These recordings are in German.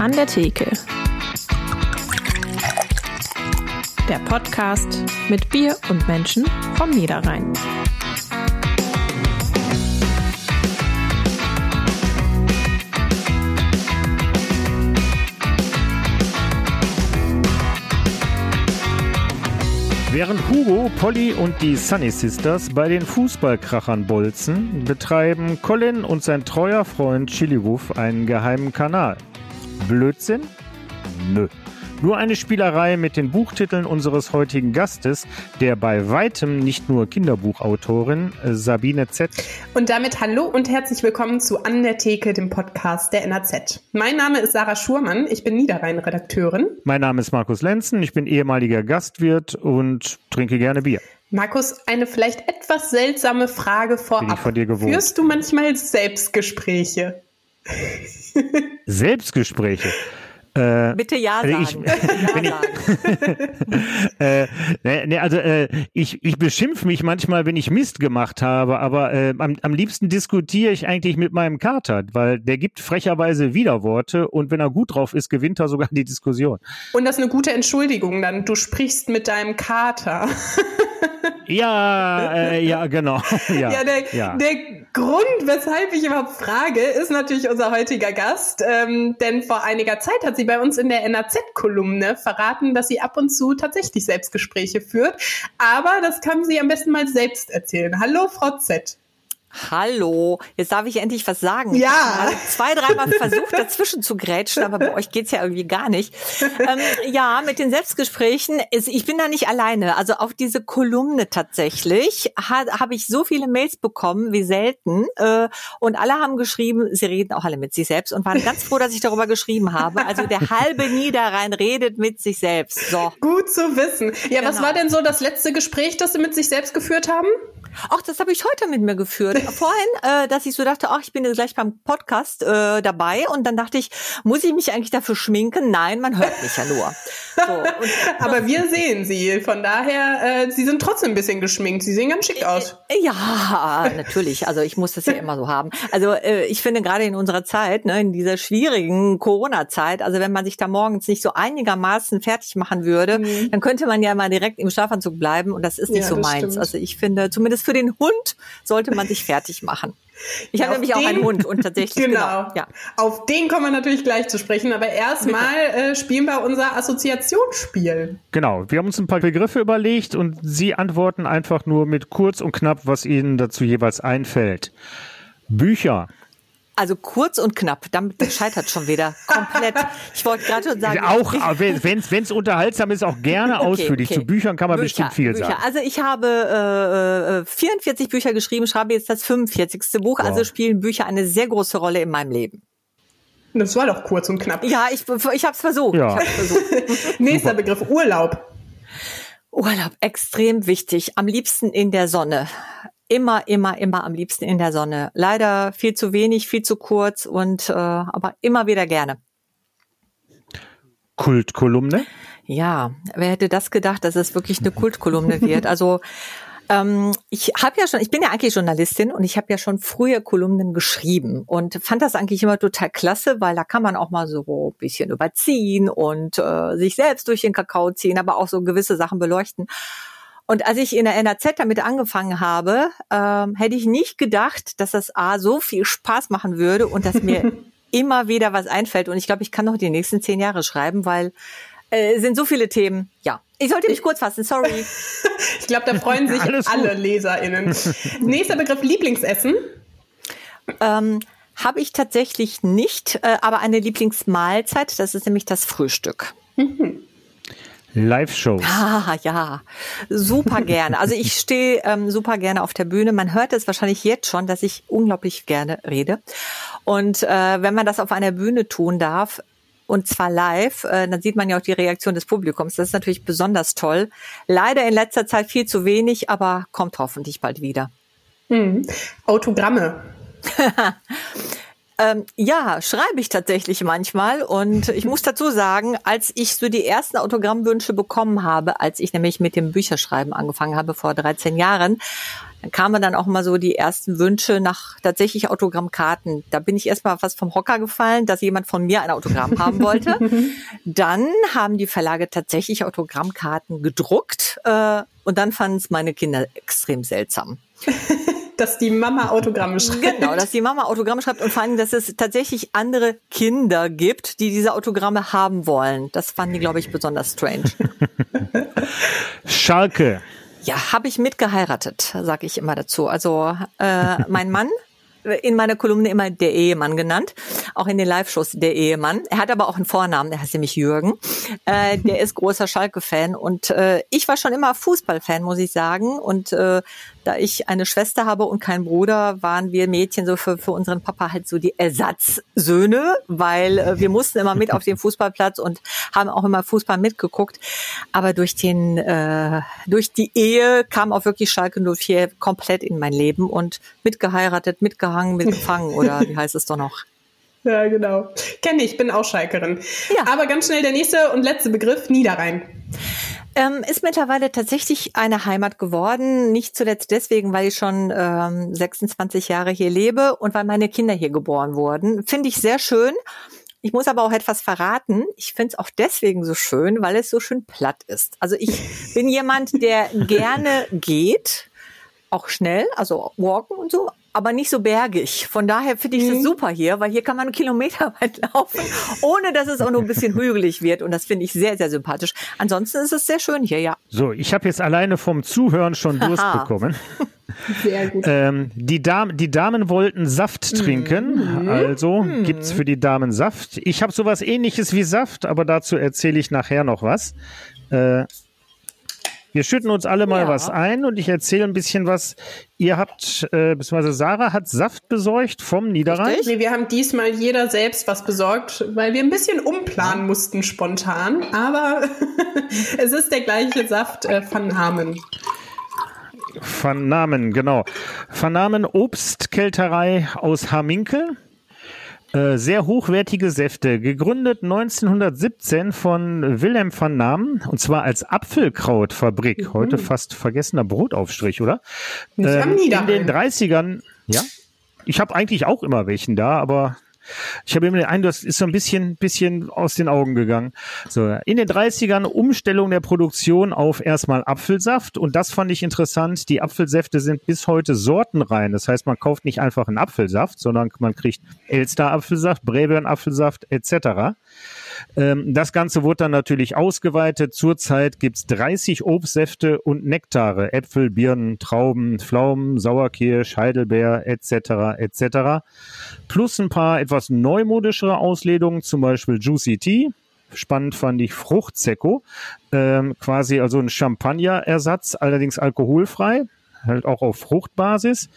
An der Theke. Der Podcast mit Bier und Menschen vom Niederrhein. Während Hugo, Polly und die Sunny Sisters bei den Fußballkrachern bolzen, betreiben Colin und sein treuer Freund Chiliwuff einen geheimen Kanal. Blödsinn? Nö. Nur eine Spielerei mit den Buchtiteln unseres heutigen Gastes, der bei weitem nicht nur Kinderbuchautorin äh, Sabine Z. Und damit hallo und herzlich willkommen zu An der Theke, dem Podcast der NAZ. Mein Name ist Sarah Schurmann, ich bin Niederrhein-Redakteurin. Mein Name ist Markus Lenzen, ich bin ehemaliger Gastwirt und trinke gerne Bier. Markus, eine vielleicht etwas seltsame Frage vorab. Bin ich von dir gewohnt. Führst du manchmal Selbstgespräche? Selbstgespräche? Äh, Bitte ja sagen. Also ich, ja sagen. äh, ne, ne, also äh, ich, ich beschimpfe mich manchmal, wenn ich Mist gemacht habe, aber äh, am, am liebsten diskutiere ich eigentlich mit meinem Kater, weil der gibt frecherweise Widerworte und wenn er gut drauf ist, gewinnt er sogar die Diskussion. Und das ist eine gute Entschuldigung dann. Du sprichst mit deinem Kater. ja, äh, ja, genau. Ja, ja, der, ja. der Grund, weshalb ich überhaupt frage, ist natürlich unser heutiger Gast. Ähm, denn vor einiger Zeit hat sie bei uns in der NAZ-Kolumne verraten, dass sie ab und zu tatsächlich Selbstgespräche führt. Aber das kann sie am besten mal selbst erzählen. Hallo, Frau Z. Hallo, jetzt darf ich endlich was sagen. Ja. Ich habe zwei, dreimal versucht, dazwischen zu grätschen, aber bei euch geht's ja irgendwie gar nicht. Ähm, ja, mit den Selbstgesprächen, ist, ich bin da nicht alleine. Also auf diese Kolumne tatsächlich habe ich so viele Mails bekommen wie selten. Äh, und alle haben geschrieben, sie reden auch alle mit sich selbst und waren ganz froh, dass ich darüber geschrieben habe. Also der halbe Niederrhein redet mit sich selbst. So. Gut zu wissen. Ja, genau. was war denn so das letzte Gespräch, das Sie mit sich selbst geführt haben? Ach, das habe ich heute mit mir geführt. Vorhin, äh, dass ich so dachte, ach, ich bin jetzt gleich beim Podcast äh, dabei und dann dachte ich, muss ich mich eigentlich dafür schminken? Nein, man hört mich ja nur. So, Aber wir sehen Sie, von daher, äh, Sie sind trotzdem ein bisschen geschminkt. Sie sehen ganz schick aus. Ja, natürlich. Also ich muss das ja immer so haben. Also äh, ich finde gerade in unserer Zeit, ne, in dieser schwierigen Corona-Zeit, also wenn man sich da morgens nicht so einigermaßen fertig machen würde, mhm. dann könnte man ja mal direkt im Schlafanzug bleiben und das ist nicht ja, so meins. Stimmt. Also ich finde, zumindest für den Hund sollte man sich fertig machen. Ich ja, habe nämlich den, auch einen Hund und tatsächlich genau. genau. Ja. Auf den kommen wir natürlich gleich zu sprechen, aber erstmal äh, spielen wir unser Assoziationsspiel. Genau, wir haben uns ein paar Begriffe überlegt und Sie antworten einfach nur mit kurz und knapp, was Ihnen dazu jeweils einfällt. Bücher. Also kurz und knapp, damit scheitert schon wieder komplett. Ich wollte gerade schon sagen. Auch, wenn es unterhaltsam ist, auch gerne okay, ausführlich. Okay. Zu Büchern kann man Bücher, bestimmt viel Bücher. sagen. Also ich habe äh, 44 äh, Bücher geschrieben, schreibe jetzt das 45. Buch, wow. also spielen Bücher eine sehr große Rolle in meinem Leben. Das war doch kurz und knapp. Ja, ich, ich habe es versucht. Ja. versucht. Nächster Begriff, Urlaub. Urlaub, extrem wichtig. Am liebsten in der Sonne immer, immer, immer am liebsten in der Sonne. Leider viel zu wenig, viel zu kurz und äh, aber immer wieder gerne. Kultkolumne? Ja, wer hätte das gedacht, dass es wirklich eine Kultkolumne wird? Also ähm, ich habe ja schon, ich bin ja eigentlich Journalistin und ich habe ja schon früher Kolumnen geschrieben und fand das eigentlich immer total klasse, weil da kann man auch mal so ein bisschen überziehen und äh, sich selbst durch den Kakao ziehen, aber auch so gewisse Sachen beleuchten. Und als ich in der NAZ damit angefangen habe, ähm, hätte ich nicht gedacht, dass das A so viel Spaß machen würde und dass mir immer wieder was einfällt. Und ich glaube, ich kann noch die nächsten zehn Jahre schreiben, weil äh, sind so viele Themen. Ja, ich sollte mich kurz fassen, sorry. ich glaube, da freuen sich alle LeserInnen. Nächster Begriff, Lieblingsessen. Ähm, Habe ich tatsächlich nicht, äh, aber eine Lieblingsmahlzeit, das ist nämlich das Frühstück. Mhm. Live-Shows. Ah, ja, super gerne. Also ich stehe ähm, super gerne auf der Bühne. Man hört es wahrscheinlich jetzt schon, dass ich unglaublich gerne rede. Und äh, wenn man das auf einer Bühne tun darf, und zwar live, äh, dann sieht man ja auch die Reaktion des Publikums. Das ist natürlich besonders toll. Leider in letzter Zeit viel zu wenig, aber kommt hoffentlich bald wieder. Hm. Autogramme. Ähm, ja, schreibe ich tatsächlich manchmal. Und ich muss dazu sagen, als ich so die ersten Autogrammwünsche bekommen habe, als ich nämlich mit dem Bücherschreiben angefangen habe vor 13 Jahren, dann kamen dann auch mal so die ersten Wünsche nach tatsächlich Autogrammkarten. Da bin ich erstmal fast vom Hocker gefallen, dass jemand von mir ein Autogramm haben wollte. Dann haben die Verlage tatsächlich Autogrammkarten gedruckt äh, und dann fanden es meine Kinder extrem seltsam. dass die Mama Autogramme schreibt. Genau, dass die Mama Autogramme schreibt und vor allem, dass es tatsächlich andere Kinder gibt, die diese Autogramme haben wollen. Das fanden die, glaube ich, besonders strange. Schalke. Ja, habe ich mitgeheiratet, sage ich immer dazu. Also äh, mein Mann in meiner Kolumne immer der Ehemann genannt, auch in den Live-Shows der Ehemann. Er hat aber auch einen Vornamen, der heißt nämlich Jürgen. Äh, der ist großer Schalke-Fan und äh, ich war schon immer Fußball-Fan, muss ich sagen. Und äh, da ich eine Schwester habe und keinen Bruder, waren wir Mädchen so für, für unseren Papa halt so die Ersatzsöhne, weil äh, wir mussten immer mit auf den Fußballplatz und haben auch immer Fußball mitgeguckt. Aber durch den, äh, durch die Ehe kam auch wirklich Schalke 04 komplett in mein Leben und mitgeheiratet, mitgehangen, mitgefangen oder wie heißt es doch noch? Ja, genau. Kenne ich, bin auch Schalkerin. Ja. Aber ganz schnell der nächste und letzte Begriff, Niederrhein. Ähm, ist mittlerweile tatsächlich eine Heimat geworden. Nicht zuletzt deswegen, weil ich schon ähm, 26 Jahre hier lebe und weil meine Kinder hier geboren wurden. Finde ich sehr schön. Ich muss aber auch etwas verraten. Ich finde es auch deswegen so schön, weil es so schön platt ist. Also ich bin jemand, der gerne geht, auch schnell, also walken und so, aber nicht so bergig. Von daher finde ich es mhm. super hier, weil hier kann man Kilometer weit laufen, ohne dass es auch nur ein bisschen hügelig wird. Und das finde ich sehr, sehr sympathisch. Ansonsten ist es sehr schön hier, ja. So, ich habe jetzt alleine vom Zuhören schon Durst bekommen. Sehr gut. Ähm, die, Dam die Damen wollten Saft trinken, mhm. also mhm. gibt's für die Damen Saft. Ich habe sowas ähnliches wie Saft, aber dazu erzähle ich nachher noch was. Äh, wir schütten uns alle mal ja. was ein und ich erzähle ein bisschen was. Ihr habt, äh, beziehungsweise Sarah hat Saft besorgt vom Niederrhein. Nee, wir haben diesmal jeder selbst was besorgt, weil wir ein bisschen umplanen mussten spontan. Aber es ist der gleiche Saft äh, von Namen. Van Namen, genau. Van Namen Obstkälterei aus Haminkel. Äh, sehr hochwertige Säfte, gegründet 1917 von Wilhelm van Namen, und zwar als Apfelkrautfabrik. Mhm. Heute fast vergessener Brotaufstrich, oder? Ähm, in den 30ern, ja. Ich habe eigentlich auch immer welchen da, aber ich habe immer den Eindruck, das ist so ein bisschen, bisschen aus den Augen gegangen. So, in den 30ern Umstellung der Produktion auf erstmal Apfelsaft und das fand ich interessant. Die Apfelsäfte sind bis heute sortenrein. Das heißt, man kauft nicht einfach einen Apfelsaft, sondern man kriegt Elster Apfelsaft, Brebeeren Apfelsaft etc. Ähm, das Ganze wurde dann natürlich ausgeweitet. Zurzeit gibt's 30 Obstsäfte und Nektare, Äpfel, Birnen, Trauben, Pflaumen, Sauerkirsch, Heidelbeer etc. etc. Plus ein paar etwas neumodischere Auslegungen, zum Beispiel Juicy Tea. Spannend fand ich Fruchtzecco, ähm, quasi also ein Champagner-Ersatz, allerdings alkoholfrei halt auch auf Fruchtbasis.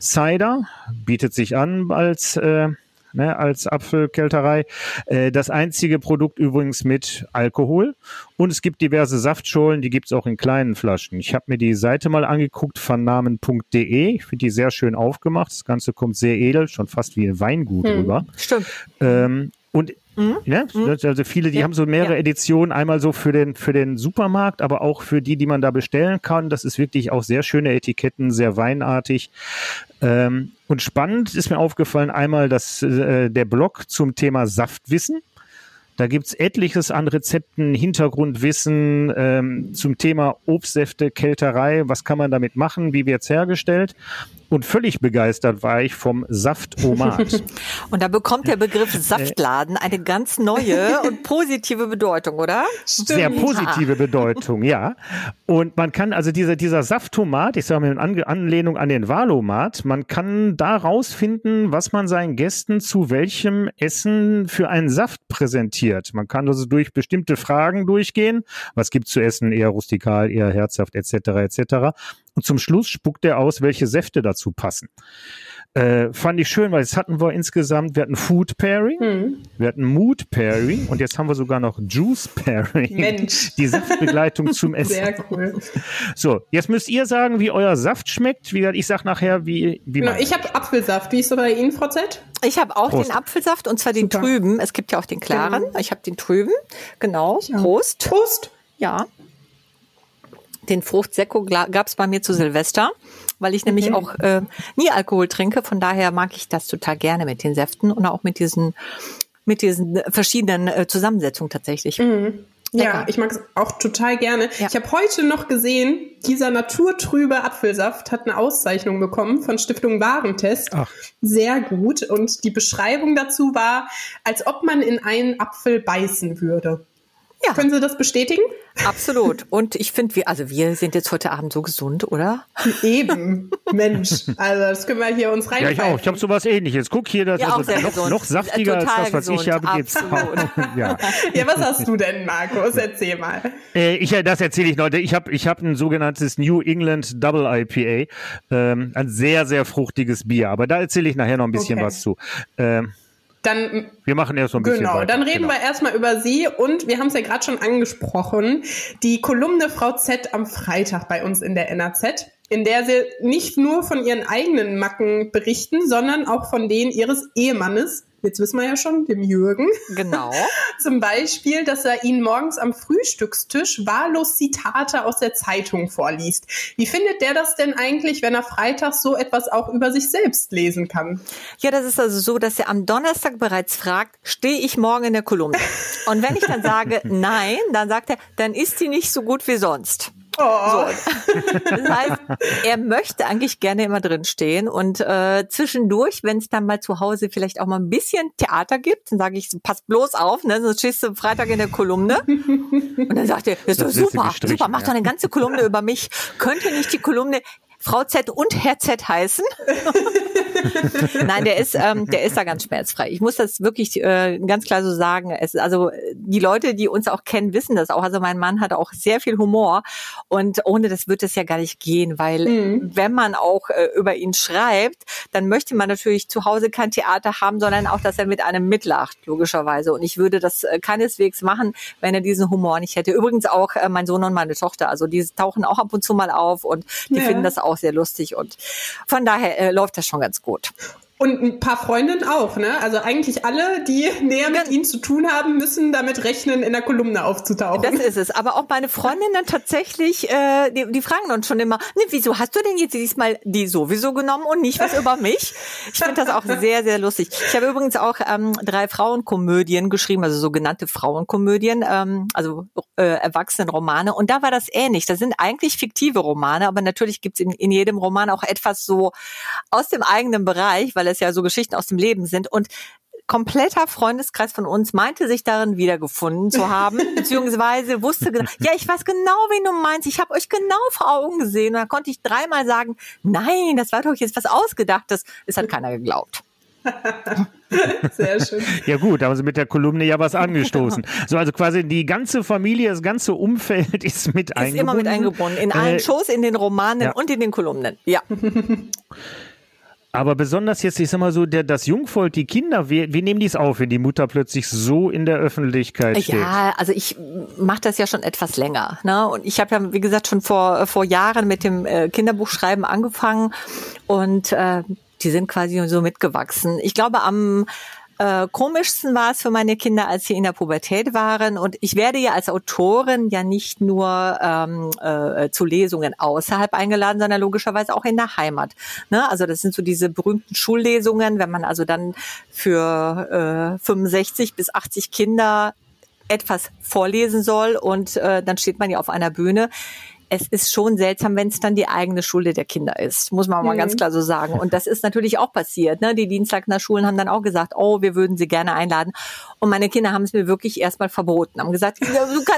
Cider bietet sich an als äh, ne, als Apfelkälterei. Äh, das einzige Produkt übrigens mit Alkohol. Und es gibt diverse Saftschorlen, die gibt's auch in kleinen Flaschen. Ich habe mir die Seite mal angeguckt, vernamen.de. Ich finde die sehr schön aufgemacht. Das Ganze kommt sehr edel, schon fast wie ein Weingut hm, rüber. Stimmt. Ähm, und Mhm. Ja, mhm. also viele, die ja. haben so mehrere ja. Editionen, einmal so für den, für den Supermarkt, aber auch für die, die man da bestellen kann. Das ist wirklich auch sehr schöne Etiketten, sehr weinartig. Ähm, und spannend ist mir aufgefallen einmal dass äh, der Blog zum Thema Saftwissen. Da gibt's etliches an Rezepten, Hintergrundwissen ähm, zum Thema Obstsäfte, Kälterei, was kann man damit machen, wie wird's hergestellt. Und völlig begeistert war ich vom Saftomat. und da bekommt der Begriff Saftladen eine ganz neue und positive Bedeutung, oder? Stimmt. Sehr positive Bedeutung, ja. Und man kann also dieser, dieser Safttomat, ich sage mal in Anlehnung an den Valomat, man kann da rausfinden, was man seinen Gästen zu welchem Essen für einen Saft präsentiert. Man kann also durch bestimmte Fragen durchgehen. Was gibt's zu essen? Eher rustikal, eher herzhaft, etc., etc. Und zum Schluss spuckt er aus, welche Säfte dazu passen. Äh, fand ich schön, weil jetzt hatten wir insgesamt, wir hatten Food Pairing, hm. wir hatten Mood Pairing und jetzt haben wir sogar noch Juice Pairing. Mensch. Die Saftbegleitung zum Essen. Sehr cool. So, jetzt müsst ihr sagen, wie euer Saft schmeckt. Wie ich sag nachher, wie, wie genau, Ich habe Apfelsaft. Wie ist so bei Ihnen, Frau Z? Ich habe auch Prost. den Apfelsaft und zwar den Super. trüben. Es gibt ja auch den klaren. Genau. Ich habe den trüben. Genau. Prost. Prost. Ja. Den Fruchtsekko gab es bei mir zu Silvester. weil ich nämlich auch äh, nie Alkohol trinke. Von daher mag ich das total gerne mit den Säften und auch mit diesen mit diesen verschiedenen äh, Zusammensetzungen tatsächlich. Mhm. Ja, ich mag es auch total gerne. Ja. Ich habe heute noch gesehen, dieser naturtrübe Apfelsaft hat eine Auszeichnung bekommen von Stiftung Warentest. Ach. Sehr gut. Und die Beschreibung dazu war, als ob man in einen Apfel beißen würde. Ja. Können Sie das bestätigen? Absolut. Und ich finde, wir, also wir sind jetzt heute Abend so gesund, oder? Eben. Mensch. Also das können wir hier uns rein. Ja, ich auch. Ich habe sowas ähnliches. Guck hier, das ja, ist also noch, noch, saftiger Total als das, was gesund. ich habe. Geht's ja. ja, was hast du denn, Markus? Erzähl mal. Äh, ich, das erzähle ich, Leute. Ich habe ich hab ein sogenanntes New England Double IPA. Ähm, ein sehr, sehr fruchtiges Bier. Aber da erzähle ich nachher noch ein bisschen okay. was zu. Ähm, dann wir machen erst so ein bisschen Genau, weiter. dann reden genau. wir erstmal über Sie und wir haben es ja gerade schon angesprochen, die Kolumne Frau Z am Freitag bei uns in der NAZ, in der sie nicht nur von ihren eigenen Macken berichten, sondern auch von denen ihres Ehemannes, jetzt wissen wir ja schon, dem Jürgen. Genau. Zum Beispiel, dass er ihn morgens am Frühstückstisch wahllos Zitate aus der Zeitung vorliest. Wie findet der das denn eigentlich, wenn er freitags so etwas auch über sich selbst lesen kann? Ja, das ist also so, dass er am Donnerstag bereits fragt, stehe ich morgen in der Kolumne? Und wenn ich dann sage, nein, dann sagt er, dann ist die nicht so gut wie sonst. Oh. So. Das heißt, er möchte eigentlich gerne immer drin stehen und äh, zwischendurch, wenn es dann mal zu Hause vielleicht auch mal ein bisschen Theater gibt, dann sage ich, pass bloß auf, ne, sonst stehst du Freitag in der Kolumne. Und dann sagt er, ist doch super, super, mach doch eine ganze Kolumne über mich. Könnte nicht die Kolumne Frau Z und Herr Z heißen. Nein, der ist, ähm, der ist da ganz schmerzfrei. Ich muss das wirklich äh, ganz klar so sagen. Es, also die Leute, die uns auch kennen, wissen das auch. Also mein Mann hat auch sehr viel Humor und ohne das wird es ja gar nicht gehen, weil mhm. wenn man auch äh, über ihn schreibt, dann möchte man natürlich zu Hause kein Theater haben, sondern auch, dass er mit einem mitlacht, logischerweise. Und ich würde das äh, keineswegs machen, wenn er diesen Humor nicht hätte. Übrigens auch äh, mein Sohn und meine Tochter, also die tauchen auch ab und zu mal auf und die ja. finden das auch auch sehr lustig und von daher äh, läuft das schon ganz gut. Und ein paar Freundinnen auch, ne? Also eigentlich alle, die näher mit ihm zu tun haben, müssen damit rechnen, in der Kolumne aufzutauchen. Das ist es. Aber auch meine Freundinnen tatsächlich, äh, die, die fragen uns schon immer, ne, wieso hast du denn jetzt diesmal die sowieso genommen und nicht was über mich? Ich finde das auch sehr, sehr lustig. Ich habe übrigens auch ähm, drei Frauenkomödien geschrieben, also sogenannte Frauenkomödien, ähm, also äh, Erwachsenenromane. Und da war das ähnlich. Das sind eigentlich fiktive Romane, aber natürlich gibt's in, in jedem Roman auch etwas so aus dem eigenen Bereich, weil es ja so Geschichten aus dem Leben sind. Und kompletter Freundeskreis von uns meinte sich darin wiedergefunden zu haben, beziehungsweise wusste ja, ich weiß genau, wen du meinst. Ich habe euch genau vor Augen gesehen. Und da konnte ich dreimal sagen, nein, das war doch jetzt was Ausgedachtes. Es hat keiner geglaubt. Sehr schön. Ja gut, haben sie mit der Kolumne ja was angestoßen. So, also quasi die ganze Familie, das ganze Umfeld ist mit ist eingebunden. Ist immer mit eingebunden. In allen äh, Shows, in den Romanen ja. und in den Kolumnen. Ja. Aber besonders jetzt, ich sag mal so, der, das Jungvolk, die Kinder, wie, wie nehmen die es auf, wenn die Mutter plötzlich so in der Öffentlichkeit steht? Ja, also ich mache das ja schon etwas länger. Ne? Und ich habe ja, wie gesagt, schon vor, vor Jahren mit dem äh, Kinderbuchschreiben angefangen und äh, die sind quasi so mitgewachsen. Ich glaube, am äh, komischsten war es für meine Kinder, als sie in der Pubertät waren. Und ich werde ja als Autorin ja nicht nur ähm, äh, zu Lesungen außerhalb eingeladen, sondern logischerweise auch in der Heimat. Ne? Also das sind so diese berühmten Schullesungen, wenn man also dann für äh, 65 bis 80 Kinder etwas vorlesen soll und äh, dann steht man ja auf einer Bühne es ist schon seltsam, wenn es dann die eigene Schule der Kinder ist, muss man mal mhm. ganz klar so sagen. Und das ist natürlich auch passiert. Ne? Die Dienstagner Schulen haben dann auch gesagt, oh, wir würden sie gerne einladen. Und meine Kinder haben es mir wirklich erstmal verboten, haben gesagt, du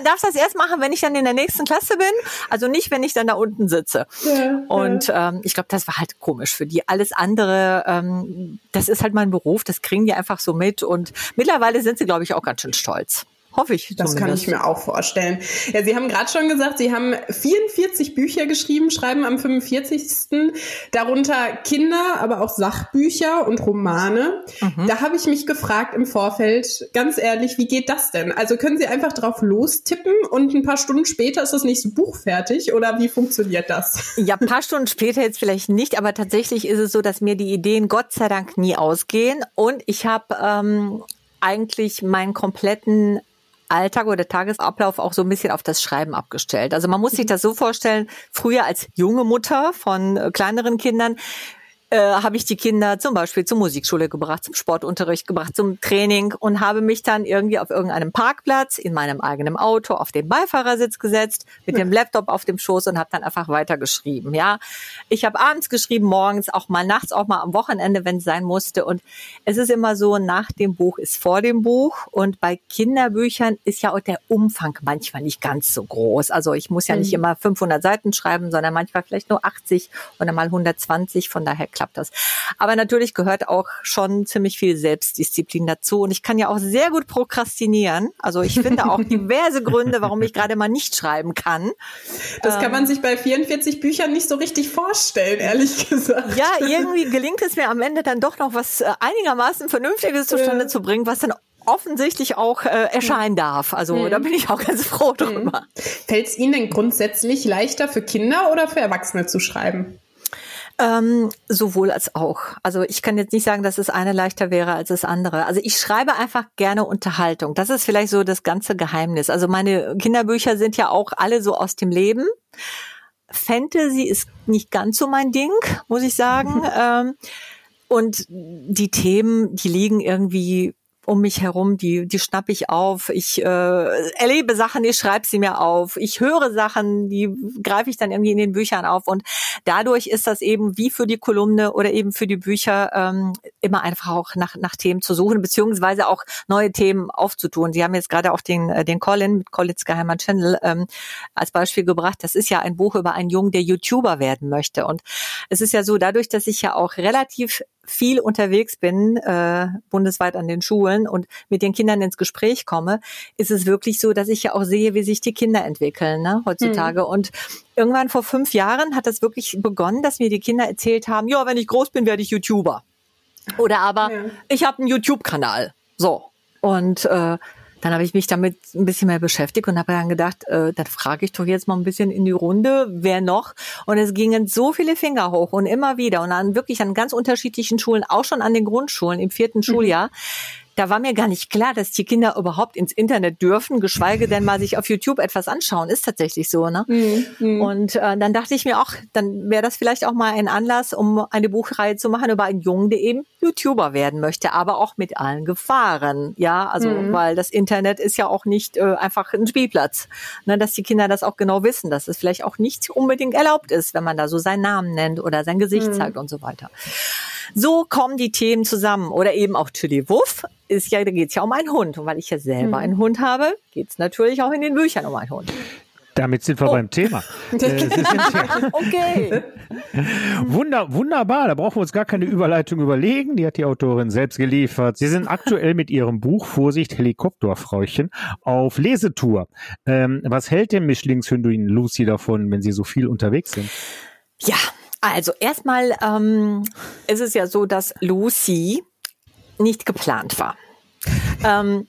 darfst das erst machen, wenn ich dann in der nächsten Klasse bin, also nicht, wenn ich dann da unten sitze. Ja, und ähm, ich glaube, das war halt komisch für die. Alles andere, ähm, das ist halt mein Beruf, das kriegen die einfach so mit. Und mittlerweile sind sie, glaube ich, auch ganz schön stolz. Hoffe ich. Das kann ich mir auch vorstellen. Ja, Sie haben gerade schon gesagt, Sie haben 44 Bücher geschrieben, schreiben am 45. Darunter Kinder, aber auch Sachbücher und Romane. Mhm. Da habe ich mich gefragt im Vorfeld, ganz ehrlich, wie geht das denn? Also können Sie einfach drauf lostippen und ein paar Stunden später ist das nächste Buch fertig oder wie funktioniert das? Ja, ein paar Stunden später jetzt vielleicht nicht, aber tatsächlich ist es so, dass mir die Ideen Gott sei Dank nie ausgehen und ich habe ähm, eigentlich meinen kompletten Alltag oder Tagesablauf auch so ein bisschen auf das Schreiben abgestellt. Also man muss sich das so vorstellen, früher als junge Mutter von äh, kleineren Kindern äh, habe ich die Kinder zum Beispiel zur Musikschule gebracht, zum Sportunterricht gebracht, zum Training und habe mich dann irgendwie auf irgendeinem Parkplatz in meinem eigenen Auto auf den Beifahrersitz gesetzt mit dem Laptop auf dem Schoß und habe dann einfach weitergeschrieben. Ja, ich habe abends geschrieben, morgens, auch mal nachts, auch mal am Wochenende, wenn es sein musste. Und es ist immer so, nach dem Buch ist vor dem Buch. Und bei Kinderbüchern ist ja auch der Umfang manchmal nicht ganz so groß. Also ich muss ja nicht mhm. immer 500 Seiten schreiben, sondern manchmal vielleicht nur 80 oder mal 120. Von daher klappt das. Aber natürlich gehört auch schon ziemlich viel Selbstdisziplin dazu. Und ich kann ja auch sehr gut prokrastinieren. Also ich finde auch diverse Gründe, warum ich gerade mal nicht schreiben kann. Das kann man ähm, sich bei 44 Büchern nicht so richtig vorstellen, ehrlich gesagt. Ja, irgendwie gelingt es mir am Ende dann doch noch was äh, einigermaßen Vernünftiges zustande ja. zu bringen, was dann offensichtlich auch äh, erscheinen darf. Also mhm. da bin ich auch ganz froh drüber. Mhm. Fällt es Ihnen denn grundsätzlich leichter für Kinder oder für Erwachsene zu schreiben? Ähm, sowohl als auch. Also ich kann jetzt nicht sagen, dass das eine leichter wäre als das andere. Also ich schreibe einfach gerne Unterhaltung. Das ist vielleicht so das ganze Geheimnis. Also meine Kinderbücher sind ja auch alle so aus dem Leben. Fantasy ist nicht ganz so mein Ding, muss ich sagen. ähm, und die Themen, die liegen irgendwie um mich herum, die, die schnapp ich auf. Ich äh, erlebe Sachen, ich schreibe sie mir auf. Ich höre Sachen, die greife ich dann irgendwie in den Büchern auf. Und dadurch ist das eben wie für die Kolumne oder eben für die Bücher ähm, immer einfach auch nach, nach Themen zu suchen, beziehungsweise auch neue Themen aufzutun. Sie haben jetzt gerade auch den, äh, den Colin mit Collins geheimer Channel ähm, als Beispiel gebracht. Das ist ja ein Buch über einen Jungen, der YouTuber werden möchte. Und es ist ja so, dadurch, dass ich ja auch relativ viel unterwegs bin, äh, bundesweit an den Schulen und mit den Kindern ins Gespräch komme, ist es wirklich so, dass ich ja auch sehe, wie sich die Kinder entwickeln ne, heutzutage. Hm. Und irgendwann vor fünf Jahren hat das wirklich begonnen, dass mir die Kinder erzählt haben, ja, wenn ich groß bin, werde ich YouTuber. Oder aber, ja. ich habe einen YouTube-Kanal. So. Und äh, dann habe ich mich damit ein bisschen mehr beschäftigt und habe dann gedacht, äh, dann frage ich doch jetzt mal ein bisschen in die Runde, wer noch? Und es gingen so viele Finger hoch und immer wieder und an wirklich an ganz unterschiedlichen Schulen, auch schon an den Grundschulen im vierten mhm. Da war mir gar nicht klar, dass die Kinder überhaupt ins Internet dürfen, geschweige denn mal sich auf YouTube etwas anschauen. Ist tatsächlich so, ne? Mhm. Und äh, dann dachte ich mir auch, dann wäre das vielleicht auch mal ein Anlass, um eine Buchreihe zu machen über einen Jungen, der eben YouTuber werden möchte, aber auch mit allen Gefahren. Ja, also mhm. weil das Internet ist ja auch nicht äh, einfach ein Spielplatz. Ne, dass die Kinder das auch genau wissen, dass es vielleicht auch nicht unbedingt erlaubt ist, wenn man da so seinen Namen nennt oder sein Gesicht mhm. zeigt und so weiter. So kommen die Themen zusammen. Oder eben auch Chili Wuff ist ja, da geht es ja um einen Hund. Und weil ich ja selber mhm. einen Hund habe, geht es natürlich auch in den Büchern um einen Hund. Damit sind wir oh. beim Thema. Äh, okay. Wunder, wunderbar, da brauchen wir uns gar keine Überleitung überlegen. Die hat die Autorin selbst geliefert. Sie sind aktuell mit ihrem Buch Vorsicht Helikopterfrauchen auf Lesetour. Ähm, was hält denn Mischlingshündin Lucy davon, wenn sie so viel unterwegs sind? Ja, also erstmal ähm, ist es ja so, dass Lucy nicht geplant war. Ähm,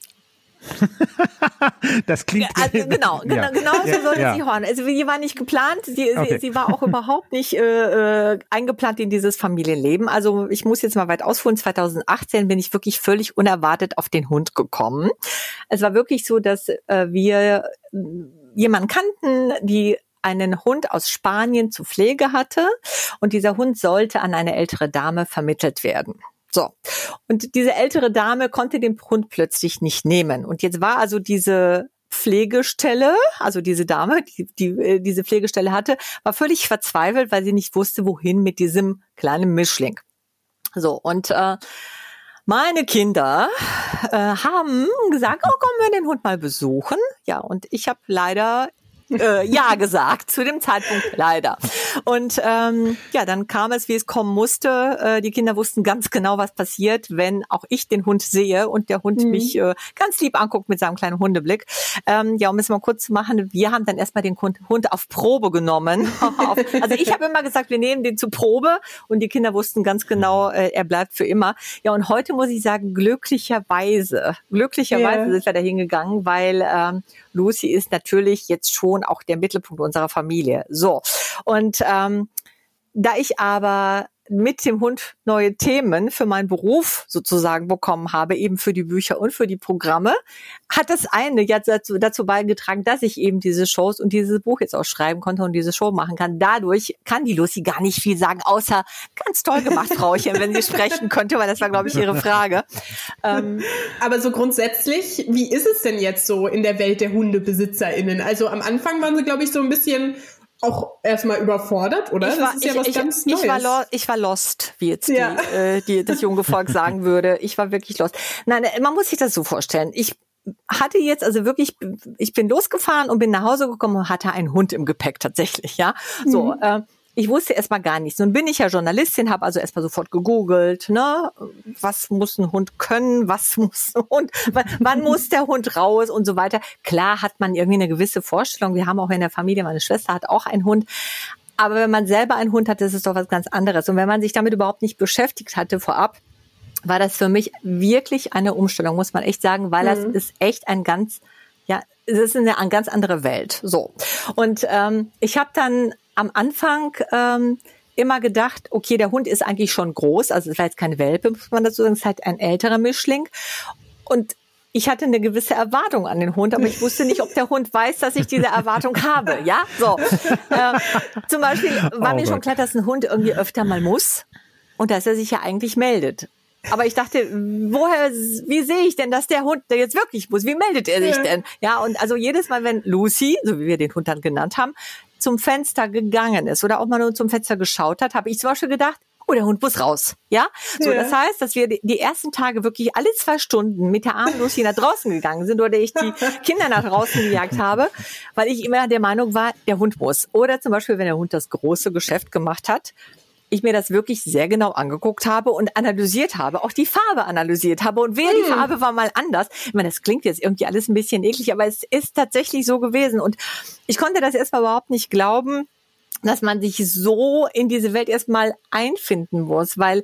das klingt also genau, ja. genau, genau so soll ja. sie hören. Also sie war nicht geplant, sie, okay. sie, sie war auch überhaupt nicht äh, äh, eingeplant in dieses Familienleben. Also ich muss jetzt mal weit ausholen. 2018 bin ich wirklich völlig unerwartet auf den Hund gekommen. Es war wirklich so, dass äh, wir jemanden kannten, die einen Hund aus Spanien zu Pflege hatte und dieser Hund sollte an eine ältere Dame vermittelt werden. So. Und diese ältere Dame konnte den Hund plötzlich nicht nehmen. Und jetzt war also diese Pflegestelle, also diese Dame, die, die äh, diese Pflegestelle hatte, war völlig verzweifelt, weil sie nicht wusste, wohin mit diesem kleinen Mischling. So, und äh, meine Kinder äh, haben gesagt, oh, kommen wir den Hund mal besuchen. Ja, und ich habe leider äh, ja gesagt, zu dem Zeitpunkt leider. Und ähm, ja, dann kam es, wie es kommen musste. Äh, die Kinder wussten ganz genau, was passiert, wenn auch ich den Hund sehe und der Hund mhm. mich äh, ganz lieb anguckt mit seinem kleinen Hundeblick. Ähm, ja, um es mal kurz zu machen, wir haben dann erstmal den Hund auf Probe genommen. also ich habe immer gesagt, wir nehmen den zu Probe und die Kinder wussten ganz genau, äh, er bleibt für immer. Ja, und heute muss ich sagen, glücklicherweise, glücklicherweise yeah. sind wir da hingegangen, weil ähm, Lucy ist natürlich jetzt schon auch der Mittelpunkt unserer Familie. So. Und ähm, da ich aber mit dem Hund neue Themen für meinen Beruf sozusagen bekommen habe, eben für die Bücher und für die Programme, hat das eine jetzt dazu, dazu beigetragen, dass ich eben diese Shows und dieses Buch jetzt auch schreiben konnte und diese Show machen kann. Dadurch kann die Lucy gar nicht viel sagen, außer ganz toll gemacht, Frauchen, wenn sie sprechen könnte, weil das war, glaube ich, ihre Frage. Ähm, Aber so grundsätzlich, wie ist es denn jetzt so in der Welt der HundebesitzerInnen? Also am Anfang waren sie, glaube ich, so ein bisschen auch erstmal überfordert, oder? Ich war, das ist ja ich, was ich, ganz Neues. Ich war, ich war lost, wie jetzt ja. die, äh, die, das junge Volk sagen würde. Ich war wirklich lost. Nein, man muss sich das so vorstellen. Ich hatte jetzt also wirklich, ich bin losgefahren und bin nach Hause gekommen und hatte einen Hund im Gepäck tatsächlich, ja. So, mhm. äh, ich wusste erstmal gar nichts. Nun bin ich ja Journalistin, habe also erstmal sofort gegoogelt, ne, was muss ein Hund können, was muss ein Hund, wann muss der Hund raus und so weiter. Klar hat man irgendwie eine gewisse Vorstellung. Wir haben auch in der Familie, meine Schwester hat auch einen Hund. Aber wenn man selber einen Hund hat, das ist doch was ganz anderes. Und wenn man sich damit überhaupt nicht beschäftigt hatte vorab, war das für mich wirklich eine Umstellung, muss man echt sagen, weil mhm. das ist echt ein ganz, ja, es ist eine, eine ganz andere Welt. So. Und ähm, ich habe dann am Anfang ähm, immer gedacht, okay, der Hund ist eigentlich schon groß, also es war jetzt keine Welpe, muss man dazu sagen, es ist halt ein älterer Mischling. Und ich hatte eine gewisse Erwartung an den Hund, aber ich wusste nicht, ob der Hund weiß, dass ich diese Erwartung habe. Ja, so. Äh, zum Beispiel war oh mir schon klar, dass ein Hund irgendwie öfter mal muss und dass er sich ja eigentlich meldet. Aber ich dachte, woher, wie sehe ich denn, dass der Hund der jetzt wirklich muss? Wie meldet er sich denn? Ja, und also jedes Mal, wenn Lucy, so wie wir den Hund dann genannt haben, zum Fenster gegangen ist oder auch mal nur zum Fenster geschaut hat, habe ich zum Beispiel gedacht, oh, der Hund muss raus. Ja? So, ja. das heißt, dass wir die ersten Tage wirklich alle zwei Stunden mit der armen Lucy nach draußen gegangen sind oder ich die Kinder nach draußen gejagt habe, weil ich immer der Meinung war, der Hund muss. Oder zum Beispiel, wenn der Hund das große Geschäft gemacht hat, ich mir das wirklich sehr genau angeguckt habe und analysiert habe, auch die Farbe analysiert habe und wer hm. die Farbe war mal anders. Ich meine, das klingt jetzt irgendwie alles ein bisschen eklig, aber es ist tatsächlich so gewesen und ich konnte das erstmal überhaupt nicht glauben, dass man sich so in diese Welt erstmal einfinden muss, weil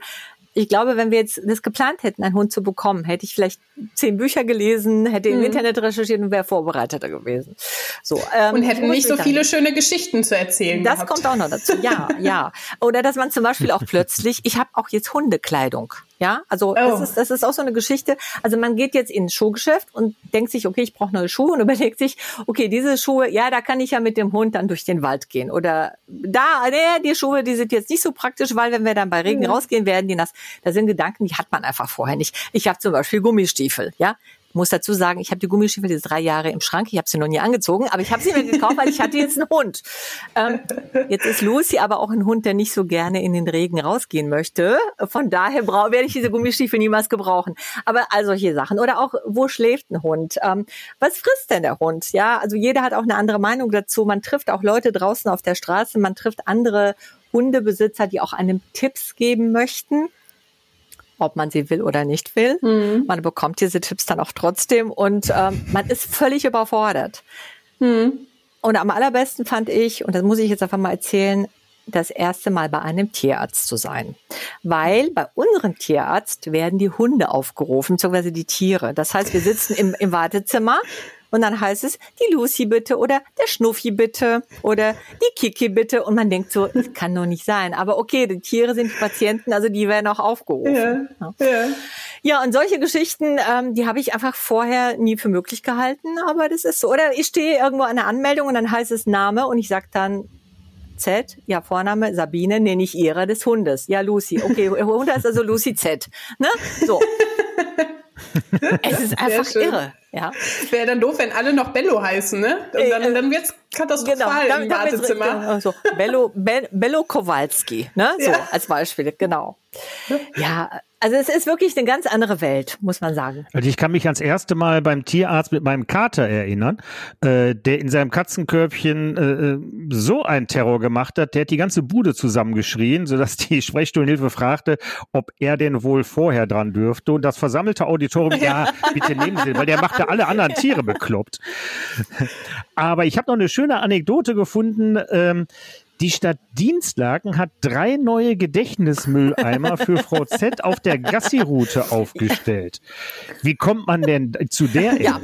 ich glaube, wenn wir jetzt das geplant hätten, einen Hund zu bekommen, hätte ich vielleicht zehn Bücher gelesen, hätte im mhm. Internet recherchiert und wäre vorbereiteter gewesen. So ähm, und hätten nicht so viele schöne Geschichten zu erzählen. Das gehabt. kommt auch noch dazu. Ja, ja. Oder dass man zum Beispiel auch plötzlich, ich habe auch jetzt Hundekleidung. Ja, also oh. das, ist, das ist auch so eine Geschichte. Also man geht jetzt ins Schuhgeschäft und denkt sich, okay, ich brauche neue Schuhe und überlegt sich, okay, diese Schuhe, ja, da kann ich ja mit dem Hund dann durch den Wald gehen. Oder da, nee, die Schuhe, die sind jetzt nicht so praktisch, weil wenn wir dann bei Regen mhm. rausgehen, werden die nass. Da sind Gedanken, die hat man einfach vorher nicht. Ich habe zum Beispiel Gummistiefel, ja muss dazu sagen, ich habe die Gummistiefel jetzt drei Jahre im Schrank. Ich habe sie noch nie angezogen, aber ich habe sie mir gekauft, weil ich hatte jetzt einen Hund. Ähm, jetzt ist Lucy aber auch ein Hund, der nicht so gerne in den Regen rausgehen möchte. Von daher werde ich diese Gummistiefel niemals gebrauchen. Aber all solche Sachen. Oder auch, wo schläft ein Hund? Ähm, was frisst denn der Hund? Ja, also jeder hat auch eine andere Meinung dazu. Man trifft auch Leute draußen auf der Straße. Man trifft andere Hundebesitzer, die auch einem Tipps geben möchten ob man sie will oder nicht will. Mhm. Man bekommt diese Tipps dann auch trotzdem und ähm, man ist völlig überfordert. Mhm. Und am allerbesten fand ich, und das muss ich jetzt einfach mal erzählen, das erste Mal bei einem Tierarzt zu sein. Weil bei unserem Tierarzt werden die Hunde aufgerufen, beziehungsweise die Tiere. Das heißt, wir sitzen im, im Wartezimmer und dann heißt es, die Lucy bitte oder der Schnuffi bitte oder die Kiki bitte. Und man denkt so, das kann doch nicht sein. Aber okay, die Tiere sind die Patienten, also die werden auch aufgerufen. Ja, ja. ja und solche Geschichten, ähm, die habe ich einfach vorher nie für möglich gehalten, aber das ist so. Oder ich stehe irgendwo an der Anmeldung und dann heißt es Name und ich sage dann, Z, ja, Vorname Sabine, nenne ich ihre des Hundes. Ja, Lucy. Okay, Hund heißt also Lucy Z. Ne? So. es ist einfach irre. Ja. Wäre dann doof, wenn alle noch Bello heißen, ne? Und dann, äh, dann wird's katastrophal genau, im Wartezimmer. Genau, so. Bello, Be Bello Kowalski, ne? So ja. als Beispiel, genau. Ja, also es ist wirklich eine ganz andere Welt, muss man sagen. Also ich kann mich ans erste Mal beim Tierarzt mit meinem Kater erinnern, äh, der in seinem Katzenkörbchen äh, äh so einen Terror gemacht hat, der hat die ganze Bude zusammengeschrien, sodass die Sprechstundenhilfe fragte, ob er denn wohl vorher dran dürfte. Und das versammelte Auditorium, ja, bitte nehmen Sie, weil der machte alle anderen Tiere bekloppt. Aber ich habe noch eine schöne Anekdote gefunden. Ähm, die Stadt Dienstlaken hat drei neue Gedächtnismülleimer für Frau Z auf der Gassi-Route aufgestellt. Wie kommt man denn zu der? Ja.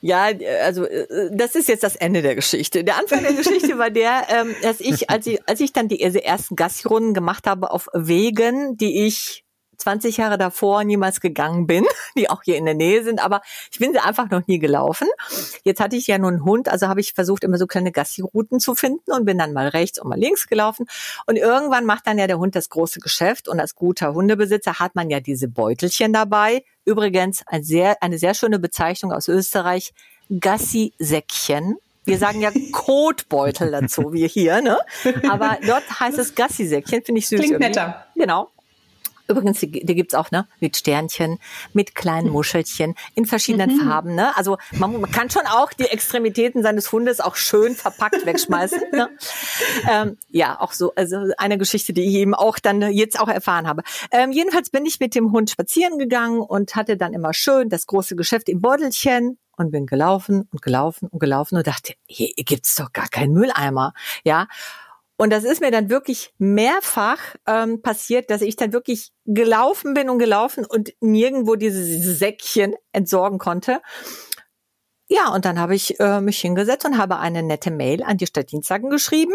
Ja, also äh, das ist jetzt das Ende der Geschichte. Der Anfang der Geschichte war der, ähm, dass ich, als ich, als ich dann die ersten Gassi-Runden gemacht habe auf Wegen, die ich 20 Jahre davor niemals gegangen bin, die auch hier in der Nähe sind, aber ich bin sie einfach noch nie gelaufen. Jetzt hatte ich ja nur einen Hund, also habe ich versucht, immer so kleine Gassi-Routen zu finden und bin dann mal rechts und mal links gelaufen. Und irgendwann macht dann ja der Hund das große Geschäft und als guter Hundebesitzer hat man ja diese Beutelchen dabei. Übrigens ein sehr, eine sehr schöne Bezeichnung aus Österreich, Gassi-Säckchen. Wir sagen ja Kotbeutel dazu, wir hier, ne? Aber dort heißt es Gassi-Säckchen, finde ich süß. Klingt irgendwie. netter. Genau. Übrigens, die, die gibt's auch, ne? Mit Sternchen, mit kleinen Muschelchen in verschiedenen Farben, ne? Also man, man kann schon auch die Extremitäten seines Hundes auch schön verpackt wegschmeißen. ne? ähm, ja, auch so, also eine Geschichte, die ich eben auch dann jetzt auch erfahren habe. Ähm, jedenfalls bin ich mit dem Hund spazieren gegangen und hatte dann immer schön das große Geschäft im Beutelchen und bin gelaufen und gelaufen und gelaufen und dachte, hier gibt's doch gar keinen Mülleimer, ja. Und das ist mir dann wirklich mehrfach ähm, passiert, dass ich dann wirklich gelaufen bin und gelaufen und nirgendwo dieses Säckchen entsorgen konnte. Ja, und dann habe ich äh, mich hingesetzt und habe eine nette Mail an die Stadtdienstsagen geschrieben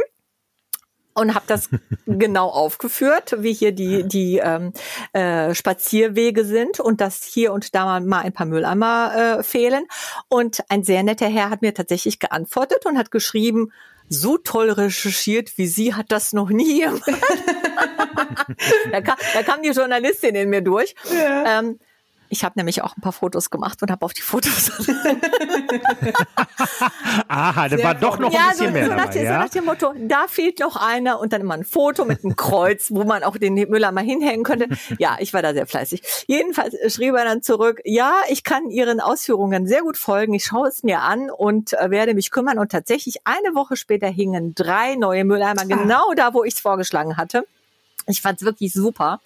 und habe das genau aufgeführt, wie hier die die ähm, äh, Spazierwege sind und dass hier und da mal ein paar Mülleimer äh, fehlen. Und ein sehr netter Herr hat mir tatsächlich geantwortet und hat geschrieben, so toll recherchiert wie Sie hat das noch nie gemacht. da, kam, da kam die Journalistin in mir durch. Ja. Ähm, ich habe nämlich auch ein paar Fotos gemacht und habe auf die Fotos. Aha, da war doch noch ein ja, so, bisschen mehr so, nach, dabei, so ja? nach dem Motto, da fehlt noch einer und dann immer ein Foto mit einem Kreuz, wo man auch den Müller mal hinhängen könnte. Ja, ich war da sehr fleißig. Jedenfalls schrieb er dann zurück, ja, ich kann Ihren Ausführungen sehr gut folgen. Ich schaue es mir an und äh, werde mich kümmern. Und tatsächlich eine Woche später hingen drei neue Mülleimer genau da, wo ich es vorgeschlagen hatte. Ich fand's wirklich super.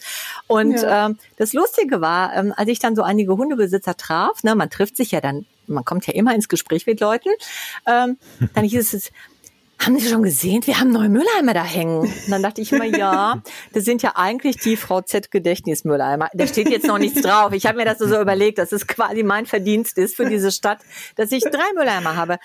Und Ja. ähm, das Lustige war, ähm, als ich dann so einige Hundebesitzer traf, ne, man trifft sich ja dann, man kommt ja immer ins Gespräch mit Leuten, ähm, dann hieß es, haben Sie schon gesehen, wir haben neue Mülleimer da hängen. Und dann dachte ich immer, ja, das sind ja eigentlich die Frau Z Gedächtnismülleimer. Da steht jetzt noch nichts drauf. Ich habe mir das so überlegt, dass es quasi mein Verdienst ist für diese Stadt, dass ich drei Mülleimer habe.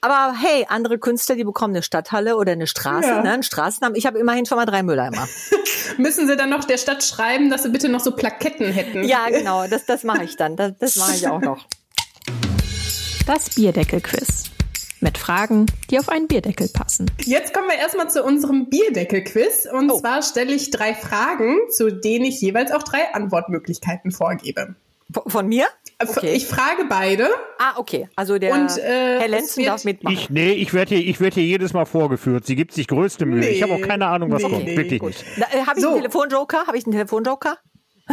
Aber hey, andere Künstler, die bekommen eine Stadthalle oder eine Straße, Ja. ne, einen Straßennamen. Ich habe immerhin schon mal drei Mülleimer. Müssen Sie dann noch der Stadt schreiben, dass Sie bitte noch so Plaketten hätten? Ja, genau, das, das mache ich dann. Das, das mache ich auch noch. Das Bierdeckel-Quiz. Mit Fragen, die auf einen Bierdeckel passen. Jetzt kommen wir erstmal zu unserem Bierdeckel-Quiz. Und Oh. zwar stelle ich drei Fragen, zu denen ich jeweils auch drei Antwortmöglichkeiten vorgebe. Von- mir? Okay. Ich frage beide. ah, okay. Also der Und, äh, Herr Lenzen wird- darf mitmachen. Ich, nee, ich werde hier, ich werd hier jedes Mal vorgeführt. Sie gibt sich größte Mühe. Nee, ich habe auch keine Ahnung, was nee, kommt. nee, Wirklich gut. nicht. Äh, habe ich So. einen Telefonjoker? Habe ich einen Telefonjoker?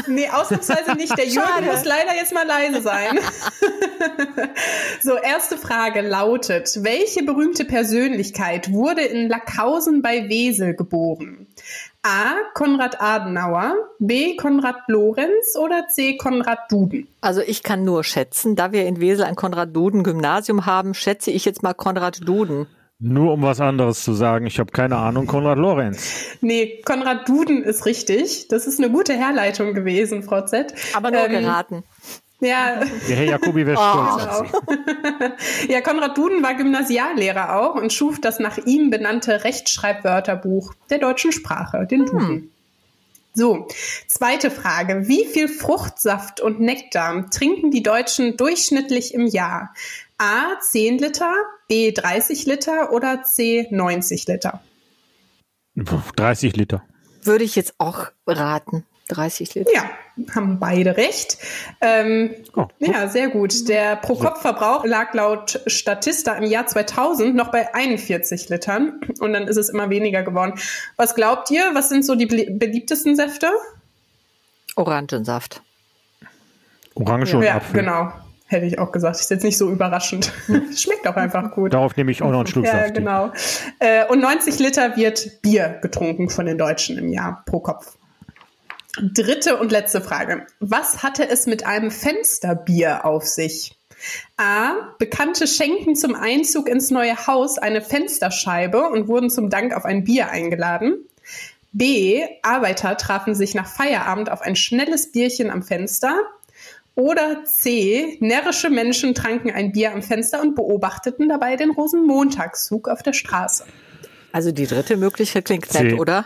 Nee, ausnahmsweise nicht. Der Jürgen Schade. muss leider jetzt mal leise sein. so, erste Frage lautet, welche berühmte Persönlichkeit wurde in Lackhausen bei Wesel geboren? A. Konrad Adenauer, B. Konrad Lorenz oder C. Konrad Duden? Also ich kann nur schätzen, da wir in Wesel ein Konrad-Duden-Gymnasium haben, schätze ich jetzt mal Konrad Duden. Nur um was anderes zu sagen. Ich habe keine Ahnung. Konrad Lorenz. Nee, Konrad Duden ist richtig. Das ist eine gute Herleitung gewesen, Frau Z. Aber nur Ähm, geraten. Ja, Der Herr Jacobi wäre Oh. stolz Sie. Ja, Konrad Duden war Gymnasiallehrer auch und schuf das nach ihm benannte Rechtschreibwörterbuch der deutschen Sprache, den Duden. So, zweite Frage. Wie viel Fruchtsaft und Nektar trinken die Deutschen durchschnittlich im Jahr? A 10 Liter, B 30 Liter oder C 90 Liter? Puh, 30 Liter. Würde ich jetzt auch raten. 30 Liter. Ja, haben beide recht. Ähm, Oh, ja, sehr gut. Der Pro-Kopf-Verbrauch lag laut Statista im Jahr 2000 noch bei 41 Litern und dann ist es immer weniger geworden. Was glaubt ihr? Was sind so die belie- beliebtesten Säfte? Orangensaft. Orange und ja, Apfel. genau. Hätte ich auch gesagt. Ist jetzt nicht so überraschend. Schmeckt auch einfach gut. Darauf nehme ich auch noch einen Schluck Ja, Saft. genau. Äh, und 90 Liter wird Bier getrunken von den Deutschen im Jahr pro Kopf. Dritte und letzte Frage. Was hatte es mit einem Fensterbier auf sich? A. Bekannte schenken zum Einzug ins neue Haus eine Fensterscheibe und wurden zum Dank auf ein Bier eingeladen. B. Arbeiter trafen sich nach Feierabend auf ein schnelles Bierchen am Fenster. Oder C. Närrische Menschen tranken ein Bier am Fenster und beobachteten dabei den Rosenmontagszug auf der Straße. Also die dritte Möglichkeit klingt nett, oder?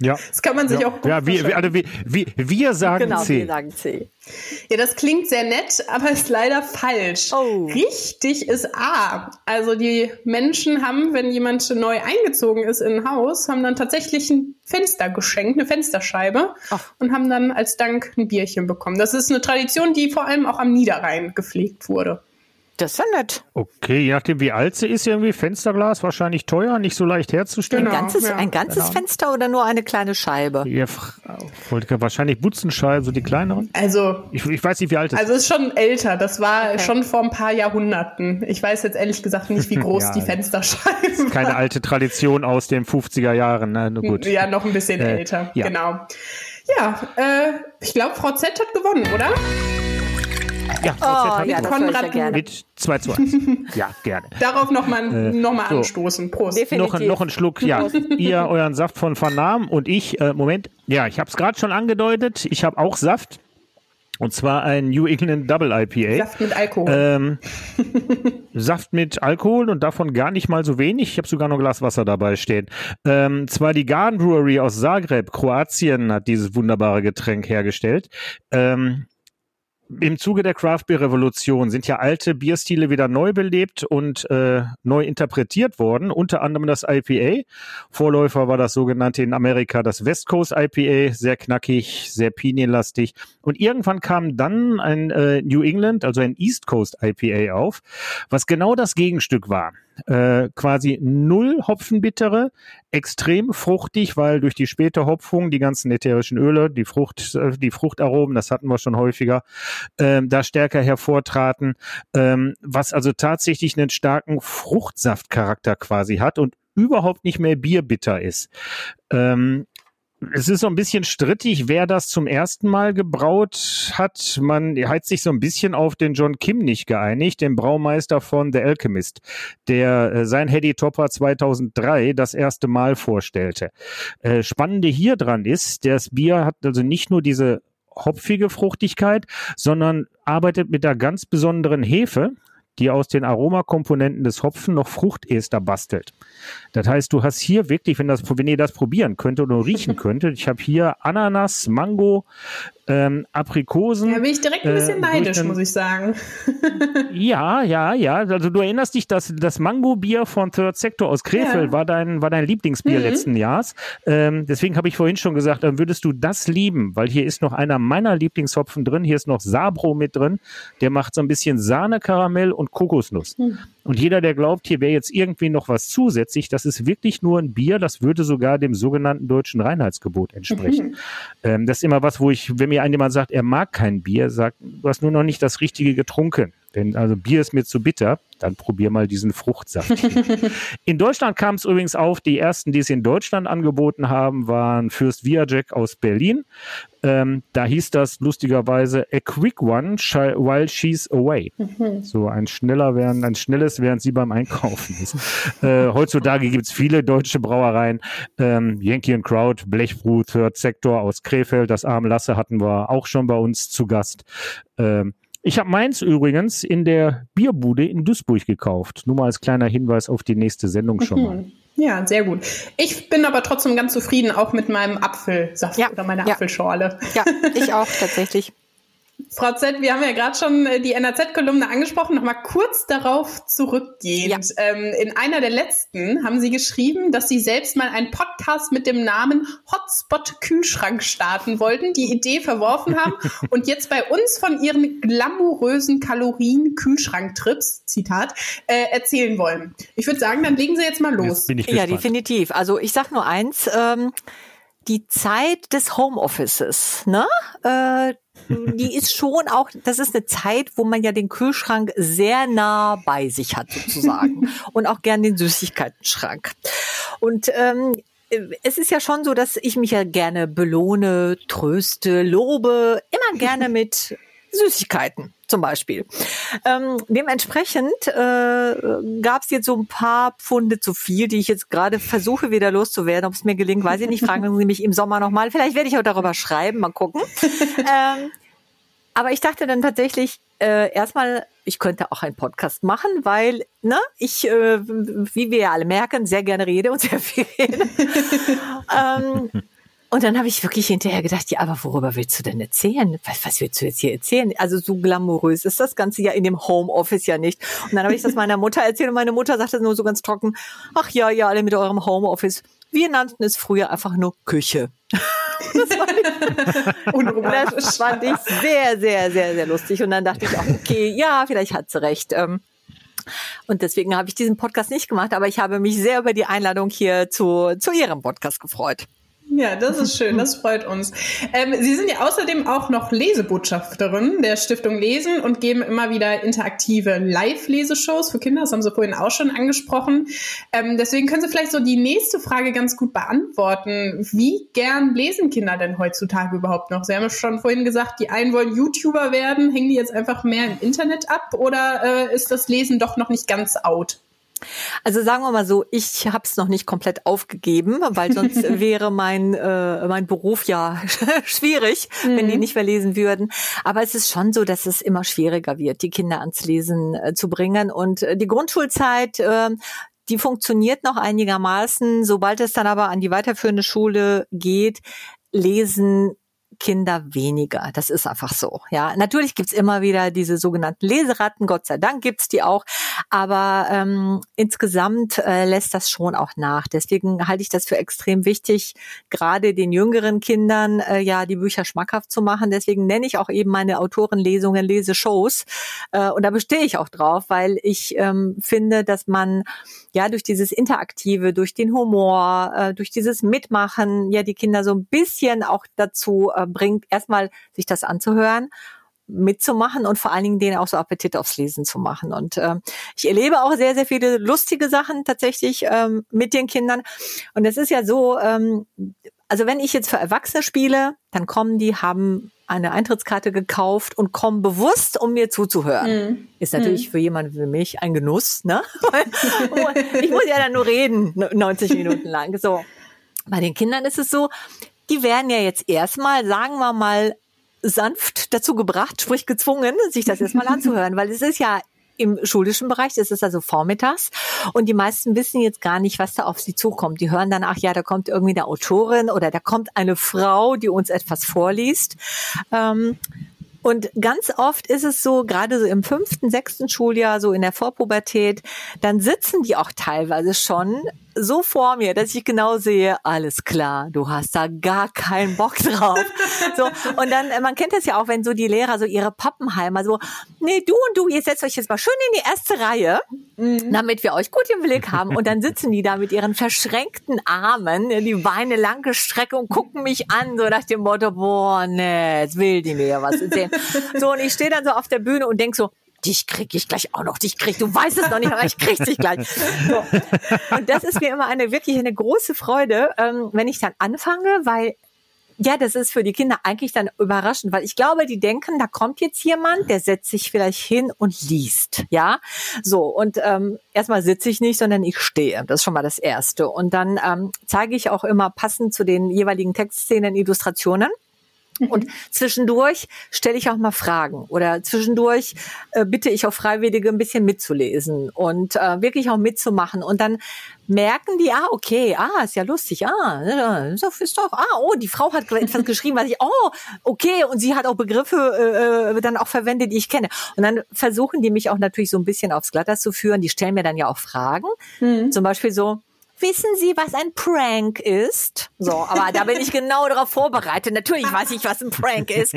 Ja. Das kann man sich ja. auch gut ja, wir, wir, also wir, wir, wir sagen Genau, C. wir sagen C. Ja, das klingt sehr nett, aber ist leider falsch. Oh. Richtig ist A. Also die Menschen haben, wenn jemand neu eingezogen ist in ein Haus, haben dann tatsächlich ein Fenster geschenkt, eine Fensterscheibe Ach. und haben dann als Dank ein Bierchen bekommen. Das ist eine Tradition, die vor allem auch am Niederrhein gepflegt wurde. Das ist ja nett. Okay, je nachdem wie alt sie ist, irgendwie Fensterglas wahrscheinlich teuer, nicht so leicht herzustellen. Ein Genau, ganzes, ja. ein ganzes Fenster oder nur eine kleine Scheibe? Ja, wahrscheinlich Butzenscheiben, so die kleineren. Also Ich, ich weiß nicht, wie alt es Also ist schon älter. Das war Okay. schon vor ein paar Jahrhunderten. Ich weiß jetzt ehrlich gesagt nicht, wie groß Ja, die ja. Fensterscheibe ist. Keine alte Tradition aus den 50er Jahren. Na, na gut. Ja, noch ein bisschen Äh, älter. ja. Genau. Ja, äh, ich glaube, Frau Z hat gewonnen, oder? Ja, Oh, ja, Konrad gerne. mit 2 zu 1. ja, gerne. Darauf nochmal noch mal so. anstoßen. Prost. Definitiv. Noch, ein- noch ein Schluck, ja. ihr euren Saft von Vernahm und ich, äh, Moment, ja, ich habe es gerade schon angedeutet, ich habe auch Saft. Und zwar ein New England Double IPA. Saft mit Alkohol. Ähm, Saft mit Alkohol und davon gar nicht mal so wenig. Ich habe sogar noch ein Glas Wasser dabei stehen. Ähm, zwar die Garden Brewery aus Zagreb, Kroatien, hat dieses wunderbare Getränk hergestellt. Ähm, im Zuge der Craft Beer Revolution sind ja alte Bierstile wieder neu belebt und äh, neu interpretiert worden. Unter anderem das IPA. Vorläufer war das sogenannte in Amerika das West Coast IPA, sehr knackig, sehr pinienlastig. Und irgendwann kam dann ein äh, New England, also ein East Coast IPA auf, was genau das Gegenstück war. Äh, quasi null Hopfenbittere, extrem fruchtig, weil durch die späte Hopfung die ganzen ätherischen Öle, die Frucht, äh, die Fruchtaromen, das hatten wir schon häufiger, ähm, da stärker hervortraten, ähm, was also tatsächlich einen starken Fruchtsaftcharakter quasi hat und überhaupt nicht mehr bierbitter ist. Ähm, es ist so ein bisschen strittig, wer das zum ersten Mal gebraut hat. Man hat sich so ein bisschen auf den John Kim nicht geeinigt, den Braumeister von The Alchemist, der äh, sein Hedy Topper 2003 das erste Mal vorstellte. Äh, Spannende hier dran ist, das Bier hat also nicht nur diese hopfige Fruchtigkeit, sondern arbeitet mit der ganz besonderen Hefe, die aus den Aromakomponenten des Hopfen noch Fruchtester bastelt. Das heißt, du hast hier wirklich, wenn, das, wenn ihr das probieren könntet oder riechen könntet, ich habe hier Ananas, Mango, ähm, Aprikosen. Da bin ich direkt ein bisschen äh, neidisch, den- muss ich sagen. Ja, ja, ja. Also du erinnerst dich, dass das Mango-Bier von Third Sector aus Krefeld Ja. war dein war dein Lieblingsbier Mhm. letzten Jahres. Ähm, deswegen habe ich vorhin schon gesagt, dann würdest du das lieben, weil hier ist noch einer meiner Lieblingshopfen drin. Hier ist noch Sabro mit drin. Der macht so ein bisschen Sahne, Karamell und Kokosnuss. Und jeder, der glaubt, hier wäre jetzt irgendwie noch was zusätzlich, das ist wirklich nur ein Bier. Das würde sogar dem sogenannten deutschen Reinheitsgebot entsprechen. Ähm, das ist immer was, wo ich, wenn mir jemand sagt, er mag kein Bier, sagt, du hast nur noch nicht das Richtige getrunken. Wenn also Bier ist mir zu bitter, dann probier mal diesen Fruchtsaft. in Deutschland kam es übrigens auf, die ersten, die es in Deutschland angeboten haben, waren Fürst Viajek aus Berlin. Ähm, da hieß das lustigerweise A Quick One while she's away. So ein schneller während, ein schnelles, während sie beim Einkaufen ist. äh, heutzutage gibt's viele deutsche Brauereien. Ähm, Yankee and Crowd, Blechbrut, Third Sector aus Krefeld, das Arm Lasse hatten wir auch schon bei uns zu Gast. Ähm, ich habe meins übrigens in der Bierbude in Duisburg gekauft. Nur mal als kleiner Hinweis auf die nächste Sendung schon mal. Ja, sehr gut. Ich bin aber trotzdem ganz zufrieden auch mit meinem Apfelsaft Ja, oder meiner ja. Apfelschorle. Ja, ich auch tatsächlich. Frau Z, wir haben ja gerade schon äh, die NRZ-Kolumne angesprochen, nochmal kurz darauf zurückgehend. Ähm, in einer der letzten haben Sie geschrieben, dass Sie selbst mal einen Podcast mit dem Namen Hotspot Kühlschrank starten wollten, die Idee verworfen haben und jetzt bei uns von Ihren glamourösen Kalorien-Kühlschrank-Trips, Zitat, äh, erzählen wollen. Ich würde sagen, dann legen Sie jetzt mal los. Jetzt bin ich Ja, definitiv. Also ich sag nur eins, ähm, die Zeit des Homeoffices, ne? Äh, die ist schon auch, das ist eine Zeit, wo man ja den Kühlschrank sehr nah bei sich hat, sozusagen. Und auch gern den Süßigkeitenschrank. Und ähm, es ist ja schon so, dass ich mich ja gerne belohne, tröste, lobe, immer gerne mit Süßigkeiten zum Beispiel. Ähm, dementsprechend äh, gab es jetzt so ein paar Pfunde zu viel, die ich jetzt gerade versuche wieder loszuwerden. Ob es mir gelingt, weiß ich nicht. Fragen Sie mich im Sommer nochmal. Vielleicht werde ich auch darüber schreiben. Mal gucken. ähm, aber ich dachte dann tatsächlich äh, erstmal, ich könnte auch einen Podcast machen, weil ne, ich, äh, wie wir ja alle merken, sehr gerne rede und sehr viel rede. ähm, und dann habe ich wirklich hinterher gedacht, ja, aber worüber willst du denn erzählen? Was, was willst du jetzt hier erzählen? Also so glamourös ist das Ganze ja in dem Homeoffice ja nicht. Und dann habe ich das meiner Mutter erzählt und meine Mutter sagte nur so ganz trocken, ach ja, ja, alle mit eurem Homeoffice. Wir nannten es früher einfach nur Küche. Ich, das fand ich sehr, sehr, sehr, sehr lustig. Und dann dachte ich auch, okay, ja, vielleicht hat sie recht. Ähm, und deswegen habe ich diesen Podcast nicht gemacht, aber ich habe mich sehr über die Einladung hier zu, zu Ihrem Podcast gefreut. Ja, das ist schön, das freut uns. Ähm, Sie sind ja außerdem auch noch Lesebotschafterin der Stiftung Lesen und geben immer wieder interaktive Live-Leseshows für Kinder. Das haben Sie vorhin auch schon angesprochen. Ähm, deswegen können Sie vielleicht so die nächste Frage ganz gut beantworten. Wie gern lesen Kinder denn heutzutage überhaupt noch? Sie haben ja schon vorhin gesagt, die einen wollen YouTuber werden. Hängen die jetzt einfach mehr im Internet ab oder äh, ist das Lesen doch noch nicht ganz out? Also sagen wir mal so, ich habe es noch nicht komplett aufgegeben, weil sonst wäre mein äh, mein Beruf ja schwierig, mhm. wenn die mhm. nicht mehr lesen würden. Aber es ist schon so, dass es immer schwieriger wird, die Kinder ans Lesen äh, zu bringen. Und äh, die Grundschulzeit, äh, die funktioniert noch einigermaßen. Sobald es dann aber an die weiterführende Schule geht, lesen Kinder weniger. Das ist einfach so. Ja, natürlich gibt's immer wieder diese sogenannten Leseratten. Gott sei Dank gibt's die auch. Aber ähm, insgesamt äh, lässt das schon auch nach. Deswegen halte ich das für extrem wichtig, gerade den jüngeren Kindern äh, ja die Bücher schmackhaft zu machen. Deswegen nenne ich auch eben meine Autorenlesungen Leseshows. Äh, und da bestehe ich auch drauf, weil ich ähm, finde, dass man ja durch dieses Interaktive, durch den Humor, äh, durch dieses Mitmachen, ja die Kinder so ein bisschen auch dazu äh, bringt, erstmal sich das anzuhören mitzumachen und vor allen Dingen denen auch so Appetit aufs Lesen zu machen. Und äh, ich erlebe auch sehr, sehr viele lustige Sachen tatsächlich ähm, mit den Kindern. Und es ist ja so, ähm, also wenn ich jetzt für Erwachsene spiele, dann kommen die, haben eine Eintrittskarte gekauft und kommen bewusst, um mir zuzuhören. Mm. Ist natürlich mm. für jemanden wie mich ein Genuss, ne? ich muss ja dann nur reden, 90 Minuten lang. So. Bei den Kindern ist es so, die werden ja jetzt erstmal, sagen wir mal, sanft dazu gebracht, sprich gezwungen, sich das erstmal anzuhören, weil es ist ja im schulischen Bereich, das ist also vormittags. Und die meisten wissen jetzt gar nicht, was da auf sie zukommt. Die hören dann, ach ja, da kommt irgendwie eine Autorin oder da kommt eine Frau, die uns etwas vorliest. Ähm, und ganz oft ist es so, gerade so im fünften, sechsten Schuljahr, so in der Vorpubertät, dann sitzen die auch teilweise schon so vor mir, dass ich genau sehe, alles klar, du hast da gar keinen Bock drauf. so, und dann, äh, man kennt das ja auch, wenn so die Lehrer so ihre Pappenheimer so, nee, du und du, ihr setzt euch jetzt mal schön in die erste Reihe, mhm. damit wir euch gut im Blick haben. Und dann sitzen die da mit ihren verschränkten Armen, die Beine lang gestreckt und gucken mich an, so nach dem Motto, boah, nee, jetzt will die mir ja was erzählen. so, und ich stehe dann so auf der Bühne und denk so, dich krieg ich gleich auch noch, dich krieg, du weißt es noch nicht, aber ich krieg dich gleich. So. Und das ist mir immer eine wirklich eine große Freude, ähm, wenn ich dann anfange, weil ja, das ist für die Kinder eigentlich dann überraschend, weil ich glaube, die denken, da kommt jetzt jemand, der setzt sich vielleicht hin und liest, ja. So und ähm, erstmal sitze ich nicht, sondern ich stehe. Das ist schon mal das Erste. Und dann ähm, zeige ich auch immer passend zu den jeweiligen Textszenen Illustrationen. Und zwischendurch stelle ich auch mal Fragen oder zwischendurch äh, bitte ich auch Freiwillige ein bisschen mitzulesen und äh, wirklich auch mitzumachen. Und dann merken die, ah, okay, ah, ist ja lustig, ah, so ist doch, ah, oh, die Frau hat etwas geschrieben, was ich, oh, okay, und sie hat auch Begriffe äh, dann auch verwendet, die ich kenne. Und dann versuchen die mich auch natürlich so ein bisschen aufs Glatter zu führen. Die stellen mir dann ja auch Fragen. Mhm. Zum Beispiel so, Wissen Sie, was ein Prank ist? So, aber da bin ich genau darauf vorbereitet. Natürlich weiß ich, was ein Prank ist.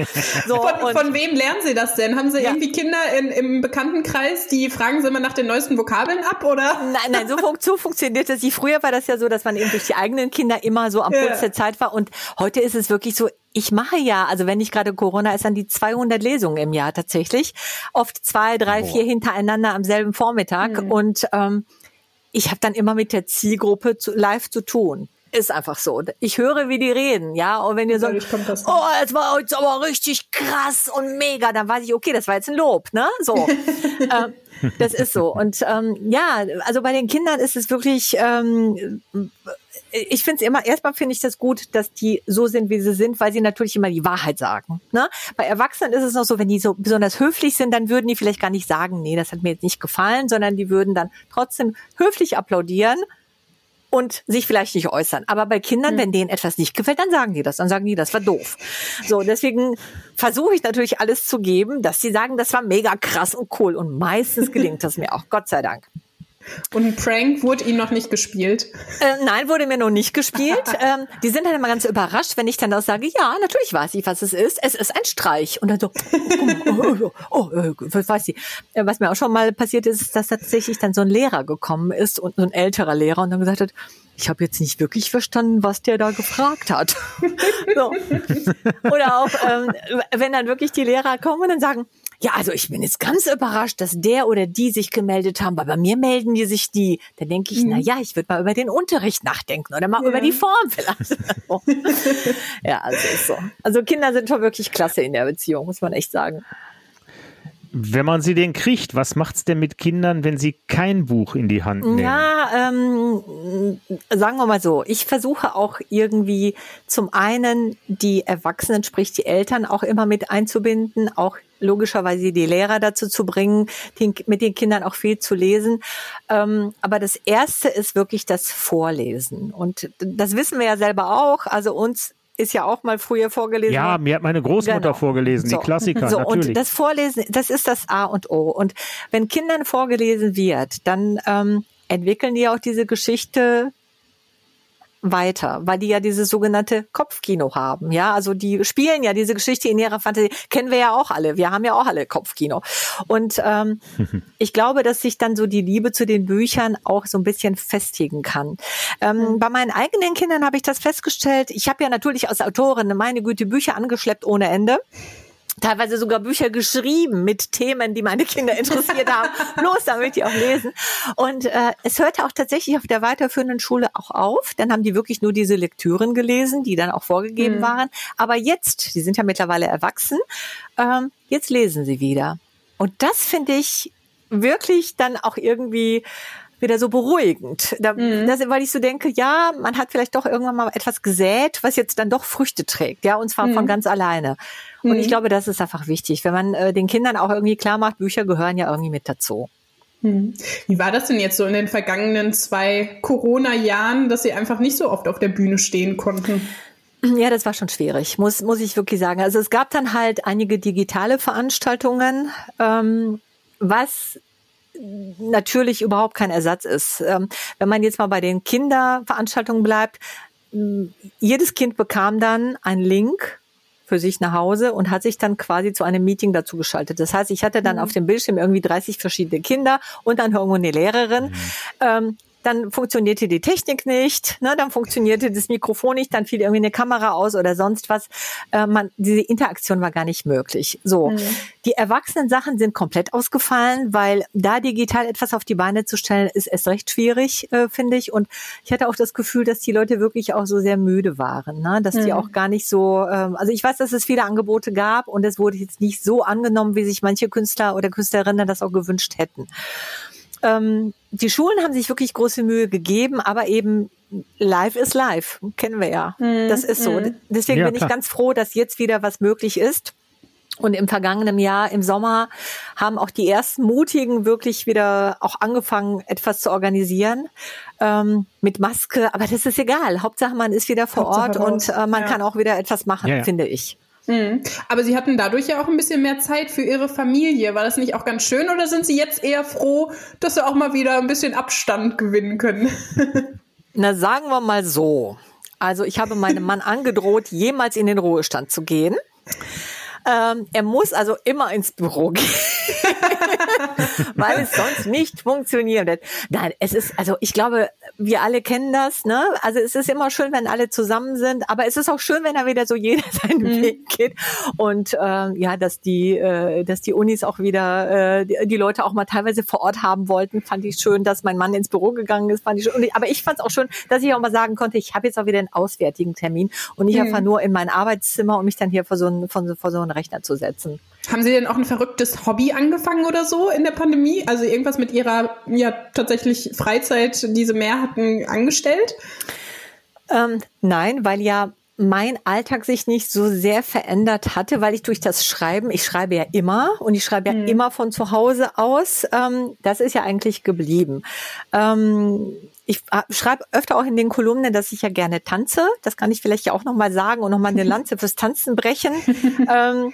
So, von, von wem lernen Sie das denn? Haben Sie ja. irgendwie Kinder in, im Bekanntenkreis, die fragen Sie immer nach den neuesten Vokabeln ab, oder? Nein, nein, so, so funktioniert das. Früher war das ja so, dass man eben durch die eigenen Kinder immer so am Puls ja. der Zeit war. Und heute ist es wirklich so, ich mache ja, also wenn nicht gerade Corona ist, dann die 200 Lesungen im Jahr tatsächlich. Oft zwei, drei, Boah. vier hintereinander am selben Vormittag. Mhm. Und ähm, ich habe dann immer mit der Zielgruppe zu, live zu tun. Ist einfach so. Ich höre, wie die reden, ja. Und wenn ihr sagt, oh, es war jetzt aber richtig krass und mega, dann weiß ich, okay, das war jetzt ein Lob, ne? So. ähm, Das ist so. Und ähm, ja, also bei den Kindern ist es wirklich, ähm, ich finde es immer, erstmal finde ich das gut, dass die so sind, wie sie sind, weil sie natürlich immer die Wahrheit sagen. Ne? Bei Erwachsenen ist es noch so, wenn die so besonders höflich sind, dann würden die vielleicht gar nicht sagen, nee, das hat mir jetzt nicht gefallen, sondern die würden dann trotzdem höflich applaudieren und sich vielleicht nicht äußern. Aber bei Kindern, mhm. wenn denen etwas nicht gefällt, dann sagen die das. Dann sagen die, das war doof. So, deswegen versuche ich natürlich alles zu geben, dass sie sagen, das war mega krass und cool. Und meistens gelingt das mir auch, Gott sei Dank. Und ein Prank wurde Ihnen noch nicht gespielt? Äh, nein, wurde mir noch nicht gespielt. ähm, die sind dann immer ganz überrascht, wenn ich dann auch sage, ja, natürlich weiß ich, was es ist. Es ist ein Streich. Und dann so, oh, oh, oh, oh was weiß ich. Was mir auch schon mal passiert ist, ist, dass tatsächlich dann so ein Lehrer gekommen ist und so ein älterer Lehrer und dann gesagt hat, ich habe jetzt nicht wirklich verstanden, was der da gefragt hat. so. Oder auch, ähm, wenn dann wirklich die Lehrer kommen und dann sagen, ja, also ich bin jetzt ganz überrascht, dass der oder die sich gemeldet haben, weil bei mir melden die sich die. Da denke ich, mhm. na ja, ich würde mal über den Unterricht nachdenken oder mal ja. über die Form vielleicht. ja, also ist so. Also Kinder sind schon wirklich klasse in der Beziehung, muss man echt sagen. Wenn man sie denn kriegt, was macht's denn mit Kindern, wenn sie kein Buch in die Hand nehmen? Ja, ähm, sagen wir mal so, ich versuche auch irgendwie zum einen die Erwachsenen, sprich die Eltern auch immer mit einzubinden, auch logischerweise die Lehrer dazu zu bringen, den, mit den Kindern auch viel zu lesen. Ähm, aber das Erste ist wirklich das Vorlesen. Und das wissen wir ja selber auch. Also uns ist ja auch mal früher vorgelesen. Ja, mir hat meine Großmutter genau. vorgelesen, so. die Klassiker. So, natürlich. und das Vorlesen, das ist das A und O. Und wenn Kindern vorgelesen wird, dann ähm, entwickeln die auch diese Geschichte weiter, weil die ja dieses sogenannte Kopfkino haben. Ja, also die spielen ja diese Geschichte in ihrer Fantasie. Kennen wir ja auch alle. Wir haben ja auch alle Kopfkino. Und ähm, ich glaube, dass sich dann so die Liebe zu den Büchern auch so ein bisschen festigen kann. Ähm, mhm. Bei meinen eigenen Kindern habe ich das festgestellt. Ich habe ja natürlich als Autorin meine Güte Bücher angeschleppt ohne Ende teilweise sogar Bücher geschrieben mit Themen, die meine Kinder interessiert haben, bloß damit die auch lesen. Und äh, es hörte auch tatsächlich auf der weiterführenden Schule auch auf. Dann haben die wirklich nur diese Lektüren gelesen, die dann auch vorgegeben mhm. waren. Aber jetzt, die sind ja mittlerweile erwachsen, ähm, jetzt lesen sie wieder. Und das finde ich wirklich dann auch irgendwie wieder so beruhigend. Da, mhm. das, weil ich so denke, ja, man hat vielleicht doch irgendwann mal etwas gesät, was jetzt dann doch Früchte trägt, ja, und zwar mhm. von ganz alleine. Und mhm. ich glaube, das ist einfach wichtig, wenn man äh, den Kindern auch irgendwie klar macht, Bücher gehören ja irgendwie mit dazu. Mhm. Wie war das denn jetzt so in den vergangenen zwei Corona-Jahren, dass Sie einfach nicht so oft auf der Bühne stehen konnten? Ja, das war schon schwierig, muss, muss ich wirklich sagen. Also es gab dann halt einige digitale Veranstaltungen, ähm, was natürlich überhaupt kein Ersatz ist. Ähm, wenn man jetzt mal bei den Kinderveranstaltungen bleibt, jedes Kind bekam dann einen Link für sich nach Hause und hat sich dann quasi zu einem Meeting dazu geschaltet. Das heißt, ich hatte dann mhm. auf dem Bildschirm irgendwie 30 verschiedene Kinder und dann irgendwo eine Lehrerin. Mhm. Ähm, dann funktionierte die Technik nicht, ne, dann funktionierte das Mikrofon nicht, dann fiel irgendwie eine Kamera aus oder sonst was. Äh, man, diese Interaktion war gar nicht möglich. So, mhm. die erwachsenen Sachen sind komplett ausgefallen, weil da digital etwas auf die Beine zu stellen, ist erst recht schwierig, äh, finde ich. Und ich hatte auch das Gefühl, dass die Leute wirklich auch so sehr müde waren, ne? dass mhm. die auch gar nicht so. Ähm, also ich weiß, dass es viele Angebote gab und es wurde jetzt nicht so angenommen, wie sich manche Künstler oder Künstlerinnen das auch gewünscht hätten. Ähm, die Schulen haben sich wirklich große Mühe gegeben, aber eben live ist live, kennen wir ja. Mhm. Das ist so. Mhm. Deswegen ja, bin ich ganz froh, dass jetzt wieder was möglich ist. Und im vergangenen Jahr, im Sommer, haben auch die ersten Mutigen wirklich wieder auch angefangen, etwas zu organisieren ähm, mit Maske. Aber das ist egal. Hauptsache, man ist wieder vor Hauptsache Ort und äh, man ja. kann auch wieder etwas machen, ja, finde ich. Mhm. Aber Sie hatten dadurch ja auch ein bisschen mehr Zeit für Ihre Familie. War das nicht auch ganz schön oder sind Sie jetzt eher froh, dass Sie auch mal wieder ein bisschen Abstand gewinnen können? Na, sagen wir mal so. Also ich habe meinem Mann angedroht, jemals in den Ruhestand zu gehen. Ähm, er muss also immer ins Büro gehen, weil es sonst nicht funktioniert. Nein, es ist, also ich glaube, wir alle kennen das, ne? Also es ist immer schön, wenn alle zusammen sind, aber es ist auch schön, wenn da wieder so jeder seinen mhm. Weg geht. Und äh, ja, dass die, äh, dass die Unis auch wieder äh, die, die, Leute auch mal teilweise vor Ort haben wollten, fand ich schön, dass mein Mann ins Büro gegangen ist, fand ich schön. Aber ich fand es auch schön, dass ich auch mal sagen konnte, ich habe jetzt auch wieder einen auswärtigen Termin und nicht mhm. einfach nur in mein Arbeitszimmer und mich dann hier vor so einen, vor so, vor so einen Rechner zu setzen. Haben Sie denn auch ein verrücktes Hobby angefangen oder so in der Pandemie? Also irgendwas mit Ihrer ja tatsächlich Freizeit, die Sie mehr hatten, angestellt? Ähm, nein, weil ja mein Alltag sich nicht so sehr verändert hatte, weil ich durch das Schreiben, ich schreibe ja immer und ich schreibe ja mhm. immer von zu Hause aus, ähm, das ist ja eigentlich geblieben. Ähm, ich schreibe öfter auch in den Kolumnen, dass ich ja gerne tanze. Das kann ich vielleicht ja auch nochmal sagen und nochmal eine Lanze fürs Tanzen brechen. ähm,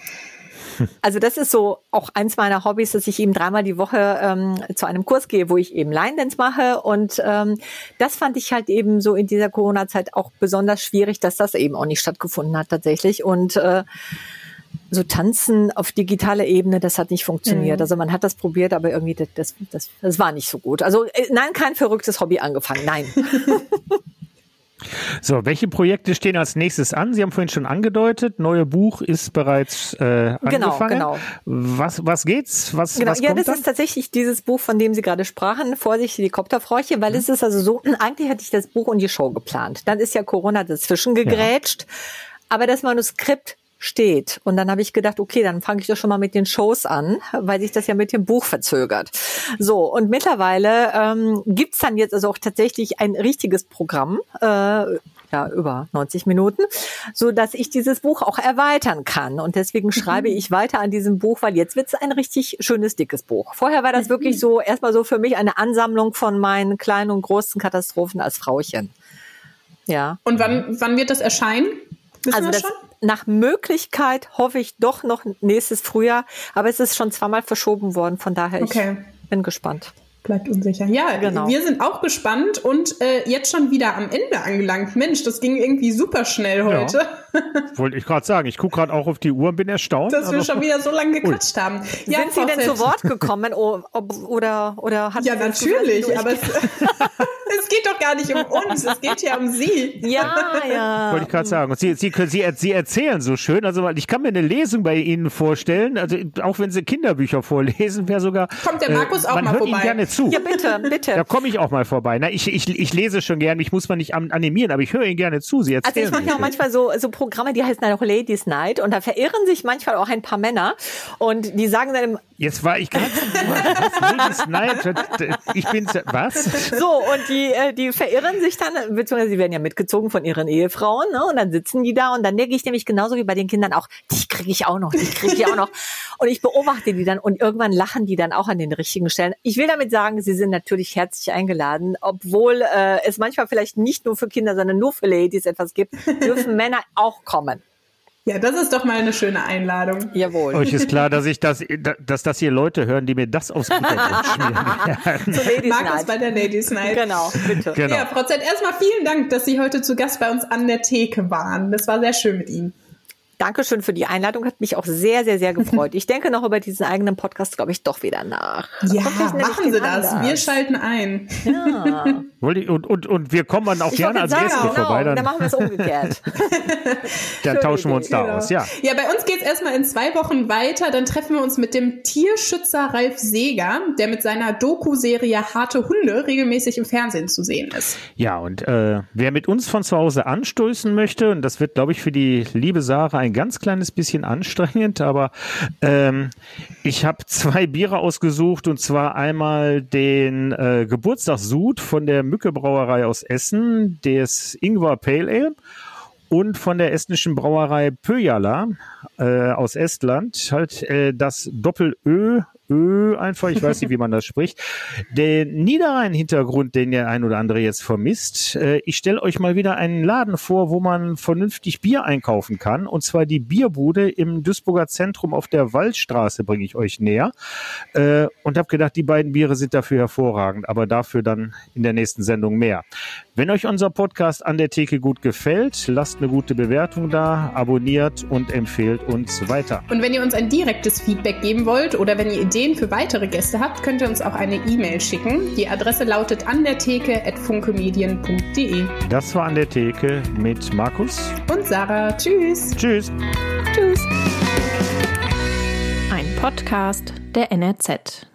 also das ist so auch eins meiner Hobbys, dass ich eben dreimal die Woche ähm, zu einem Kurs gehe, wo ich eben Line Dance mache. Und ähm, das fand ich halt eben so in dieser Corona-Zeit auch besonders schwierig, dass das eben auch nicht stattgefunden hat tatsächlich. Und äh, so tanzen auf digitaler Ebene, das hat nicht funktioniert. Mhm. Also man hat das probiert, aber irgendwie das, das, das, das war nicht so gut. Also äh, nein, kein verrücktes Hobby angefangen, nein. So, welche Projekte stehen als nächstes an? Sie haben vorhin schon angedeutet, neue Buch ist bereits äh, genau, angefangen. Genau, genau. Was, was geht's? Was, genau, was ja, das dann? ist tatsächlich dieses Buch, von dem Sie gerade sprachen, Vorsicht, die Kopterfreuche, weil mhm. es ist also so, eigentlich hatte ich das Buch und die Show geplant. Dann ist ja Corona dazwischen gegrätscht. Ja. Aber das Manuskript steht. Und dann habe ich gedacht, okay, dann fange ich doch schon mal mit den Shows an, weil sich das ja mit dem Buch verzögert. So, und mittlerweile ähm, gibt dann jetzt also auch tatsächlich ein richtiges Programm. Äh, ja, über 90 Minuten, so dass ich dieses Buch auch erweitern kann. Und deswegen schreibe mhm. ich weiter an diesem Buch, weil jetzt wird es ein richtig schönes, dickes Buch. Vorher war das wirklich so, erstmal so für mich eine Ansammlung von meinen kleinen und großen Katastrophen als Frauchen. Ja. Und wann, wann wird das erscheinen? Wissen also das, schon? nach Möglichkeit hoffe ich doch noch nächstes Frühjahr, aber es ist schon zweimal verschoben worden, von daher okay. ich bin gespannt bleibt unsicher. Ja, genau. wir sind auch gespannt und äh, jetzt schon wieder am Ende angelangt. Mensch, das ging irgendwie super schnell heute. Ja. Wollte ich gerade sagen. Ich gucke gerade auch auf die Uhr und bin erstaunt. Dass wir also schon wieder so lange gequatscht haben. Ja, sind Sie denn zu Wort gekommen oder, oder hat Ja, natürlich, aber es, es, geht doch gar nicht um uns, es geht ja um Sie. Ja, ja. Wollte ich gerade sagen. Und Sie, Sie, können, Sie, Sie erzählen so schön. Also ich kann mir eine Lesung bei Ihnen vorstellen. Also auch wenn Sie Kinderbücher vorlesen, wäre sogar. Kommt der Markus äh, auch mal vorbei? Ihnen gerne zu. Ja, bitte, bitte. Da komme ich auch mal vorbei. Na, ich, ich, ich lese schon gern, mich muss man nicht animieren, aber ich höre ihn gerne zu. Sie erzählen also ich mache ja auch manchmal so, so Programme, die heißen dann auch Ladies Night und da verirren sich manchmal auch ein paar Männer und die sagen dann im Jetzt war ich gerade Ladies Night, ich bin was? So und die äh, die verirren sich dann, beziehungsweise sie werden ja mitgezogen von ihren Ehefrauen, ne? Und dann sitzen die da und dann denke ich nämlich genauso wie bei den Kindern auch, die kriege ich auch noch, die kriege ich auch noch. Und ich beobachte die dann und irgendwann lachen die dann auch an den richtigen Stellen. Ich will damit sagen, sie sind natürlich herzlich eingeladen, obwohl äh, es manchmal vielleicht nicht nur für Kinder, sondern nur für Ladies etwas gibt, dürfen Männer auch kommen. Ja, das ist doch mal eine schöne Einladung. Jawohl. Euch ist klar, dass ich das, dass das hier Leute hören, die mir das aufs Butterbrot schmieren. Zu Ladies Markus Night. bei der Ladies Night. Genau, bitte. Genau. Ja, Frau Z, erstmal vielen Dank, dass Sie heute zu Gast bei uns an der Theke waren. Das war sehr schön mit Ihnen. Dankeschön für die Einladung, hat mich auch sehr, sehr, sehr gefreut. Ich denke noch über diesen eigenen Podcast, glaube ich, doch wieder nach. Ja, machen Sie das. Anders. Wir schalten ein. Ja. Und, und, und wir kommen dann auch ich gerne als sagen, Gäste genau, vorbei. Dann, dann machen wir es umgekehrt. dann tauschen wir uns da genau. aus, ja. Ja, bei uns geht es erstmal in zwei Wochen weiter. Dann treffen wir uns mit dem Tierschützer Ralf Seeger, der mit seiner Doku-Serie Harte Hunde regelmäßig im Fernsehen zu sehen ist. Ja, und äh, wer mit uns von zu Hause anstoßen möchte, und das wird, glaube ich, für die liebe Sarah ein ganz kleines bisschen anstrengend, aber ähm, ich habe zwei Biere ausgesucht und zwar einmal den äh, Geburtstagssud von der Mücke Brauerei aus Essen, des Ingwer Pale Ale und von der estnischen Brauerei Pöjala äh, aus Estland. Halt äh, das Doppel-Ö Ö einfach, ich weiß nicht, wie man das spricht. Den Niederrhein-Hintergrund, den der ein oder andere jetzt vermisst. Äh, ich stelle euch mal wieder einen Laden vor, wo man vernünftig Bier einkaufen kann. Und zwar die Bierbude im Duisburger Zentrum auf der Waldstraße bringe ich euch näher. Äh, und habe gedacht, die beiden Biere sind dafür hervorragend, aber dafür dann in der nächsten Sendung mehr. Wenn euch unser Podcast an der Theke gut gefällt, lasst eine gute Bewertung da, abonniert und empfehlt uns weiter. Und wenn ihr uns ein direktes Feedback geben wollt oder wenn ihr Ideen für weitere Gäste habt, könnt ihr uns auch eine E-Mail schicken. Die Adresse lautet an der Theke@funkemedien.de. Das war an der Theke mit Markus und Sarah. Tschüss. Tschüss. Tschüss. Ein Podcast der NRZ.